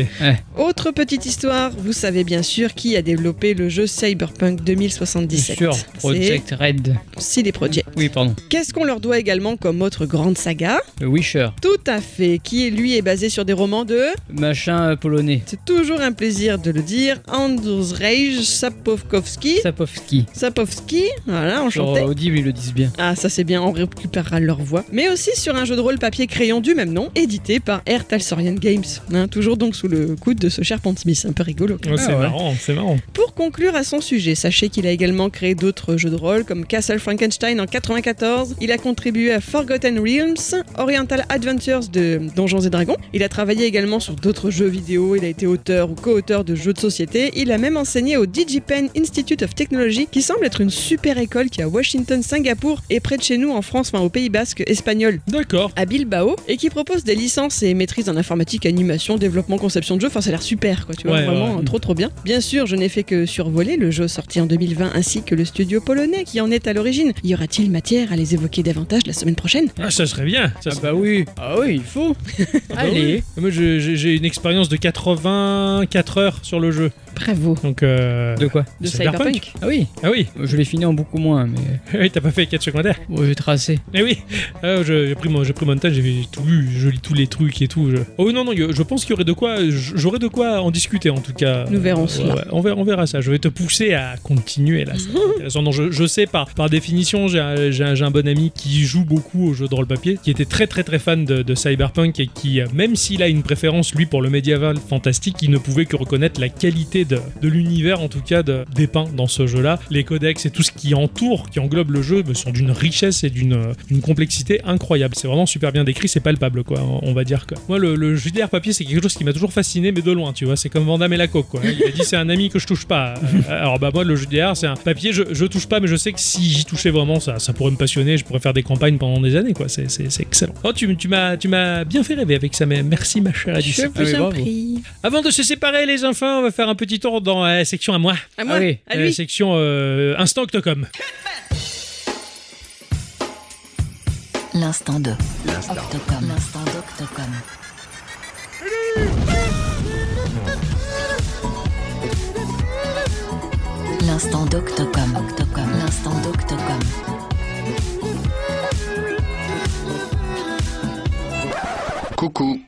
Autre petite histoire, vous savez bien sûr qui a développé le jeu Cyberpunk 2077. Sûr, C'est Project Red. CD Projekt. Oui, pardon. Qu'est-ce qu'on leur doit également comme autre grande saga? Le Wisher. Tout à fait, qui lui est basé sur des romans de... Machin euh, polonais. C'est toujours un plaisir de le dire, Andrzej Sapkowski. Sapowski. Sapkowski, voilà, enchanté. Audible, ils le disent bien. Ah, ça c'est bien, on récupérera leur voix. Mais aussi sur un jeu de rôle papier crayon du même nom, édité par Air Talsorian Games. Hein, toujours donc sous le coude de ce cher Pont Smith, un peu rigolo. Oh, c'est ouais. marrant, c'est marrant. Pour conclure à son sujet, sachez qu'il a également créé d'autres jeux de rôle comme Castle Frankenstein en 94. Il a contribué à Forgotten Realms, Oriental Adventures de Donjons et Dragons. Il a travaillé également sur d'autres jeux vidéo. Il a été auteur ou co-auteur de jeux de société. Il a même enseigné au DigiPen Institute of Technology, qui semble être une super école qui est à Washington, Singapour et près de chez nous en France, enfin au Pays Basque espagnol D'accord. à Bilbao et qui propose des licences et maîtrises en informatique, animation, développement, conception de jeu. Enfin, ça a l'air super, quoi, tu vois, Ouais, vraiment ouais. trop trop bien. Bien sûr, je n'ai fait que survoler le jeu sorti en 2020 ainsi que le studio polonais qui en est à l'origine. Y aura-t-il matière à les évoquer davantage la semaine prochaine? Ah, ça serait bien. Ça Ah serait- bah oui. Ah oui, il faut. Allez. Moi, j'ai une expérience de 84 heures sur le jeu. Bravo. Donc, euh... De quoi De Cyberpunk. Cyberpunk. Ah oui. Ah oui, Je l'ai fini en beaucoup moins, mais [LAUGHS] oui t'as pas fait 4 secondaires. bon, j'ai tracé. Eh oui, Ah, je- j'ai pris, mon- j'ai pris mon temps, j'ai tout lu, je lis tous les trucs et tout. je- Oh non, non, je je pense qu'il y aurait de quoi, j'aurais de quoi en discuter en tout cas. Nous verrons Ouais, cela. ouais, on, verra, on verra ça, je vais te pousser à continuer là. c'est [LAUGHS] intéressant. Non, je, je sais par, par définition, j'ai un, j'ai un- j'ai un bon ami qui joue beaucoup au jeu de rôle-papier, qui était très très très fan de, de Cyberpunk et qui, euh, même s'il a une préférence lui pour le médiéval fantastique, il ne pouvait que reconnaître la qualité de, de l'univers, en tout cas de, dépeint dans ce jeu-là. Les codex et tout ce qui entoure, qui englobe le jeu, sont d'une richesse et d'une d'une complexité incroyable. C'est vraiment super bien décrit, c'est palpable, quoi. On va dire que moi, le, le JDR papier, c'est quelque chose qui m'a toujours fasciné, mais de loin, tu vois. C'est comme Vandame et la coque, quoi. Il a dit c'est un ami que je touche pas. Euh, Alors bah moi, le JDR, c'est un papier, je, je touche pas, mais je sais que si j'y touchais vraiment, ça, ça pourrait me passionner. Je pourrais faire des campagnes pendant des années, quoi. C'est excellent. Oh, tu, tu m'as tu m'as bien fait rêver avec ça, mais merci ma chère Alice. Je Ah vous en bravo. prie. Avant de se séparer, les enfants, on va faire un petit tour dans la section à moi. À moi, Allez, à La lui. section euh, Instant Octocom. L'instant de Octocom. L'instant d'Octocom. L'instant d'Octocom. Octocom. L'instant d'Octocom. Coucou.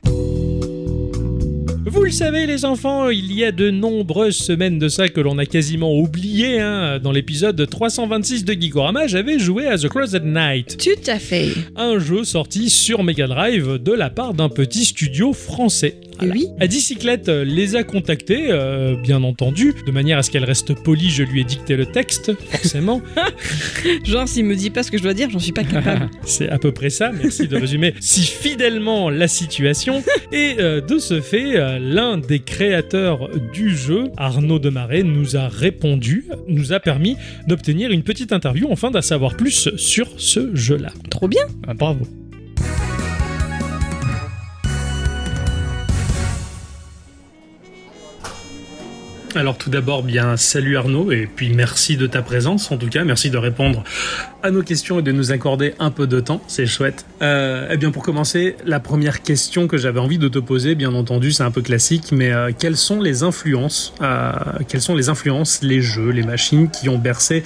Vous savez, les enfants, il y a de nombreuses semaines de ça que l'on a quasiment oublié. hein. Dans l'épisode 326 de Geekorama, j'avais joué à The Closet Knight, Tout à fait. un jeu sorti sur Mega Drive de la part d'un petit studio français. Voilà. Oui. Adicyclette les a contactés, euh, bien entendu, de manière à ce qu'elle reste polie, je lui ai dicté le texte, forcément. [LAUGHS] Genre, s'il me dit pas ce que je dois dire, j'en suis pas capable. [LAUGHS] C'est à peu près ça, merci de résumer [LAUGHS] si fidèlement la situation. Et euh, de ce fait, euh, l'un des créateurs du jeu, Arnaud Demarais, nous a répondu, nous a permis d'obtenir une petite interview afin d'en savoir plus sur ce jeu-là. Trop bien. Ah, bravo. Alors tout d'abord, bien salut Arnaud, et puis merci de ta présence en tout cas, merci de répondre à nos questions et de nous accorder un peu de temps, c'est chouette. Euh, eh bien pour commencer, la première question que j'avais envie de te poser, bien entendu, c'est un peu classique, mais euh, quelles sont les influences, euh, quelles sont les influences, les jeux, les machines qui ont bercé,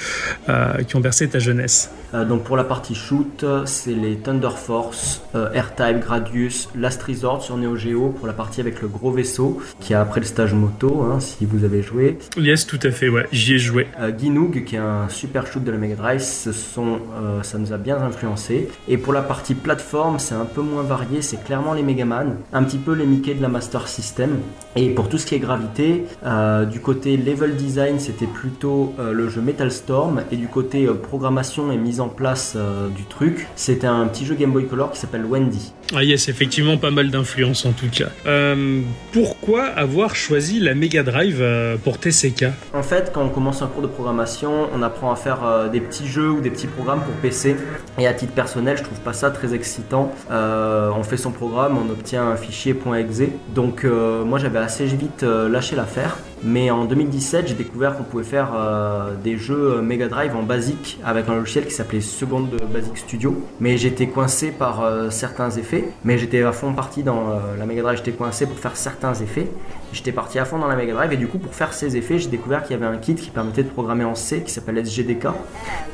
qui ont bercé ta jeunesse? Donc pour la partie shoot, c'est les Thunder Force, R-Type, Gradius, Last Resort sur Neo Geo pour la partie avec le gros vaisseau qui a après le stage moto, hein, si vous avez joué. Yes, tout à fait, ouais, j'y ai joué. Euh, Ginoog qui est un super shoot de la Mega Drive, ce sont, euh, ça nous a bien influencé. Et pour la partie plateforme, c'est un peu moins varié, c'est clairement les Mega Man, un petit peu les Mickey de la Master System. Et pour tout ce qui est gravité, euh, du côté level design, c'était plutôt euh, le jeu Metal Storm, et du côté programmation et mise en place du truc, c'était un petit jeu Game Boy Color qui s'appelle Wendy. Ah yes, effectivement pas mal d'influence en tout cas. Euh, pourquoi avoir choisi la Mega Drive euh, pour TCK En fait, quand on commence un cours de programmation, on apprend à faire euh, des petits jeux ou des petits programmes pour PC. Et à titre personnel, je trouve pas ça très excitant. On fait son programme, on obtient un fichier .exe. Donc moi, j'avais assez vite lâché l'affaire. Mais en 2017, j'ai découvert qu'on pouvait faire euh, des jeux euh, Mega Drive en basique avec un logiciel qui s'appelait Second Basic Studio. Mais j'étais coincé par euh, certains effets. Mais j'étais à fond parti dans la Mega Drive, j'étais coincé pour faire certains effets. J'étais parti à fond dans la Mega Drive et du coup pour faire ces effets j'ai découvert qu'il y avait un kit qui permettait de programmer en C qui s'appelle SGDK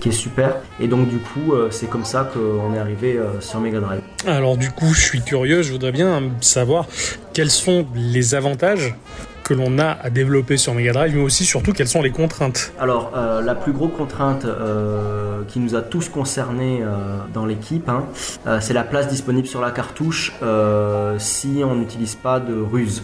qui est super et donc du coup euh, c'est comme ça qu'on est arrivé euh, sur Mega Drive. Alors du coup, je suis curieux, je voudrais bien savoir quels sont les avantages que l'on a à développer sur Mega Drive, mais aussi surtout quelles sont les contraintes. Alors euh, la plus grosse contrainte euh, qui nous a tous concernés euh, dans l'équipe hein, c'est la place disponible sur la cartouche si on n'utilise pas de ruse.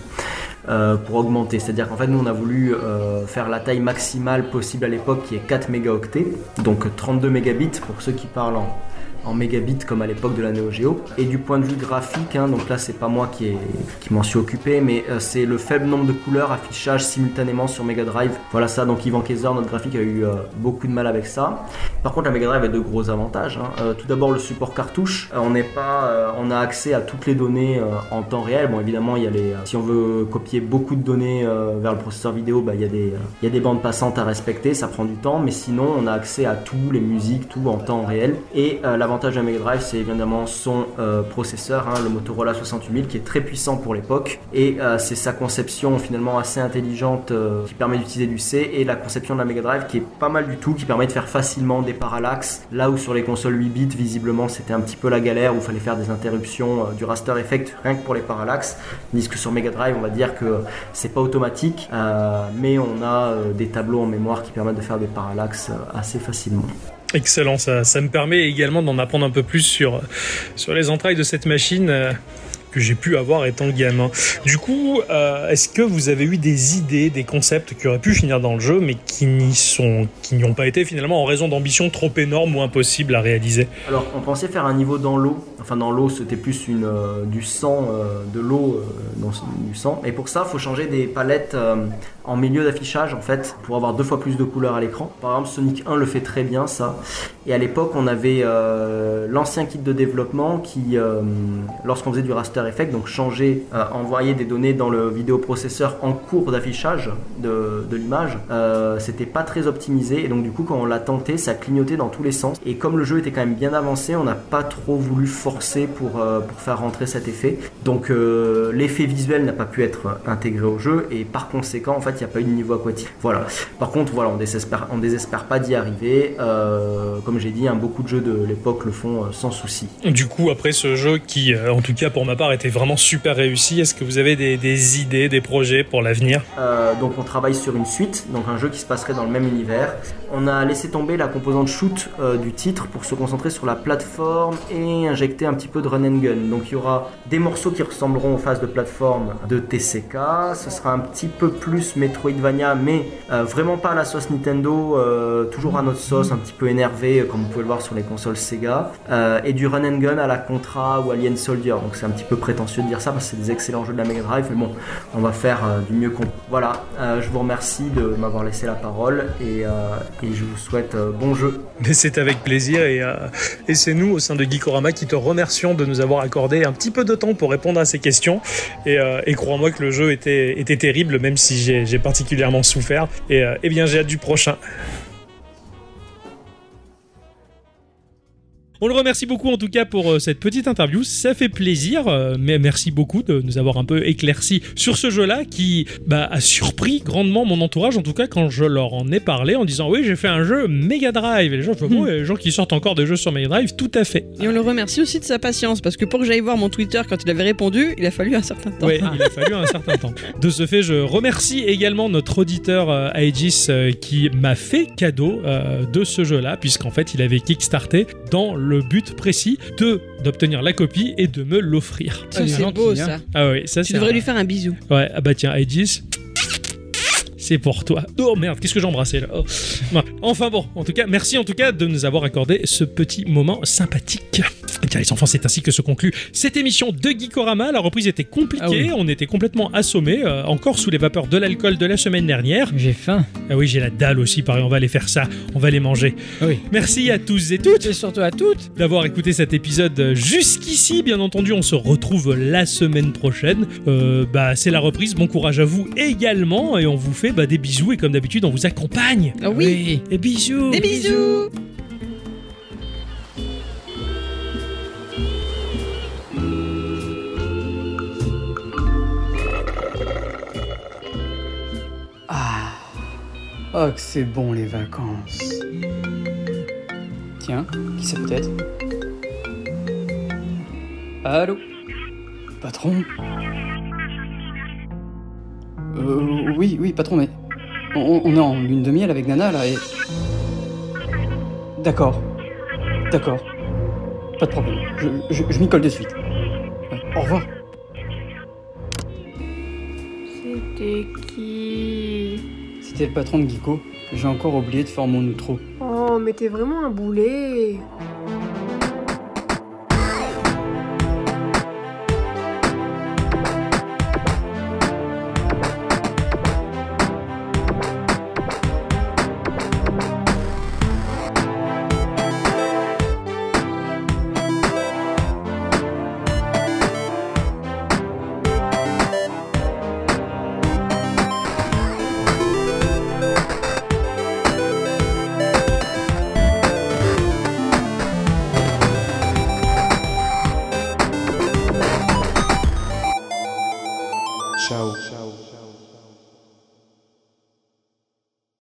Euh, pour augmenter, c'est-à-dire qu'en fait nous on a voulu euh, faire la taille maximale possible à l'époque qui est 4 mégaoctets, donc 32 mégabits pour ceux qui parlent en, en mégabits comme à l'époque de la Neo Geo. Et du point de vue graphique, hein, donc là c'est pas moi qui, qui m'en suis occupé, mais euh, c'est le faible nombre de couleurs affichage simultanément sur Mega Drive. Voilà ça, donc Yvan Kaiser, notre graphique, a eu euh, beaucoup de mal avec ça. Par contre la Mega Drive a de gros avantages. hein. Euh, tout d'abord le support cartouche, on n'est pas, on a accès à toutes les données en temps réel. Bon évidemment y a les, si on veut copier beaucoup de données vers le processeur vidéo, bah, il y a des, y a des bandes passantes à respecter, ça prend du temps, mais sinon on a accès à tout, les musiques, tout en temps réel. Et l'avantage de la Mega Drive, c'est évidemment son euh, processeur, hein, le Motorola 68000, qui est très puissant pour l'époque. Et euh, c'est sa conception finalement assez intelligente euh, qui permet d'utiliser du C et la conception de la Mega Drive qui est pas mal du tout, qui permet de faire facilement des parallaxes. Là où sur les consoles 8 bits, visiblement, c'était un petit peu la galère où il fallait faire des interruptions du raster effect rien que pour les parallaxes. Tandis que sur Mega Drive, on va dire que c'est pas automatique, mais on a des tableaux en mémoire qui permettent de faire des parallaxes assez facilement. Excellent, ça, me permet également d'en apprendre un peu plus sur, sur les entrailles de cette machine euh, que j'ai pu avoir étant gamin. Du coup, euh, est-ce que vous avez eu des idées, des concepts qui auraient pu finir dans le jeu, mais qui n'y sont, qui n'y ont pas été finalement en raison d'ambitions trop énormes ou impossibles à réaliser? Alors, on pensait faire un niveau dans l'eau. Enfin, dans l'eau, c'était plus euh, du sang, euh, de l'eau du sang. Et pour ça, il faut changer des palettes en milieu d'affichage, en fait, pour avoir deux fois plus de couleurs à l'écran. Par exemple, Sonic 1 le fait très bien, ça. Et à l'époque, on avait euh, l'ancien kit de développement qui, euh, lorsqu'on faisait du raster effect, donc changer, euh, envoyer des données dans le vidéoprocesseur en cours d'affichage de, l'image, c'était pas très optimisé. Et donc, du coup, quand on l'a tenté, ça clignotait dans tous les sens. Et comme le jeu était quand même bien avancé, on n'a pas trop voulu forcer pour, faire rentrer cet effet. Donc, l'effet visuel n'a pas pu être intégré au jeu. Et par conséquent, en fait, il n'y a pas eu de niveau aquatique. Voilà. Par contre, voilà, on désespère, désespère pas d'y arriver. Comme j'ai dit, hein, beaucoup de jeux de l'époque le font euh, sans souci. Du coup, après ce jeu qui, euh, en tout cas pour ma part, était vraiment super réussi, est-ce que vous avez des, des idées, des projets pour l'avenir? Euh, donc on travaille sur une suite, donc un jeu qui se passerait dans le même univers. On a laissé tomber la composante shoot du titre pour se concentrer sur la plateforme et injecter un petit peu de run and gun. Donc il y aura des morceaux qui ressembleront aux phases de plateforme de TCK. Ce sera un petit peu plus Metroidvania, mais euh, vraiment pas à la sauce Nintendo, euh, toujours à notre sauce, un petit peu énervé, euh, comme vous pouvez le voir sur les consoles Sega, euh, et du run and gun à la Contra ou Alien Soldier. Donc c'est un petit peu prétentieux de dire ça parce que c'est des excellents jeux de la Mega Drive, mais bon, on va faire euh, du mieux qu'on. Voilà, euh, je vous remercie de m'avoir laissé la parole et, je vous souhaite bon jeu. Mais c'est avec plaisir et, c'est nous au sein de Geekorama qui te remercions de nous avoir accordé un petit peu de temps pour répondre à ces questions. Et, crois-moi que le jeu était, terrible, même si j'ai particulièrement souffert. Et, eh bien, j'ai hâte du prochain. On le remercie beaucoup en tout cas pour euh, cette petite interview, ça fait plaisir, euh, mais merci beaucoup de nous avoir un peu éclairci sur ce jeu-là qui bah, a surpris grandement mon entourage, en tout cas quand je leur en ai parlé en disant oui j'ai fait un jeu Mega Drive, et les gens font a des gens qui sortent encore des jeux sur Mega Drive, tout à fait. Et on le remercie aussi de sa patience, parce que pour que j'aille voir mon Twitter quand il avait répondu, il a fallu un certain temps. Ouais, il a fallu un certain temps. De ce fait, je remercie également notre auditeur euh, Aegis euh, qui m'a fait cadeau euh, de ce jeu-là, puisqu'en fait, il avait kickstarté dans le but précis de d'obtenir la copie et de me l'offrir. Ça, est c'est beau hein. ça. Ah oui, ça Tu c'est. devrais un- lui faire un bisou. Ouais, ah bah tiens, Aegis. C'est pour toi. Oh merde, qu'est-ce que j'ai embrassé là Oh. Enfin bon, en tout cas, merci en tout cas de nous avoir accordé ce petit moment sympathique. Et bien les enfants, c'est ainsi que se conclut cette émission de Geekorama. La reprise était compliquée, Ah oui. on était complètement assommés, euh, encore sous les vapeurs de l'alcool de la semaine dernière. J'ai faim. Ah oui, j'ai la dalle aussi, pareil, on va aller faire ça, on va les manger. Ah oui. Merci à tous et toutes Et surtout à toutes. d'avoir écouté cet épisode jusqu'ici. Bien entendu, on se retrouve la semaine prochaine. Euh, bah, c'est la reprise. Bon courage à vous également. Et on vous fait bah, des bisous. Et comme d'habitude, on vous accompagne. Ah oui. Et bisous. Des bisous. Ah. Oh, que c'est bon les vacances. Tiens, qui ça peut être Allô? Patron? Euh, oui, oui, patron, mais. On, on est en lune de miel avec Nana là et. D'accord. D'accord. Pas de problème. Je, je, je m'y colle de suite. Ouais, Au revoir. C'était qui? C'était le patron de Geeko. J'ai encore oublié de faire mon outro. Oh, mais t'es vraiment un boulet.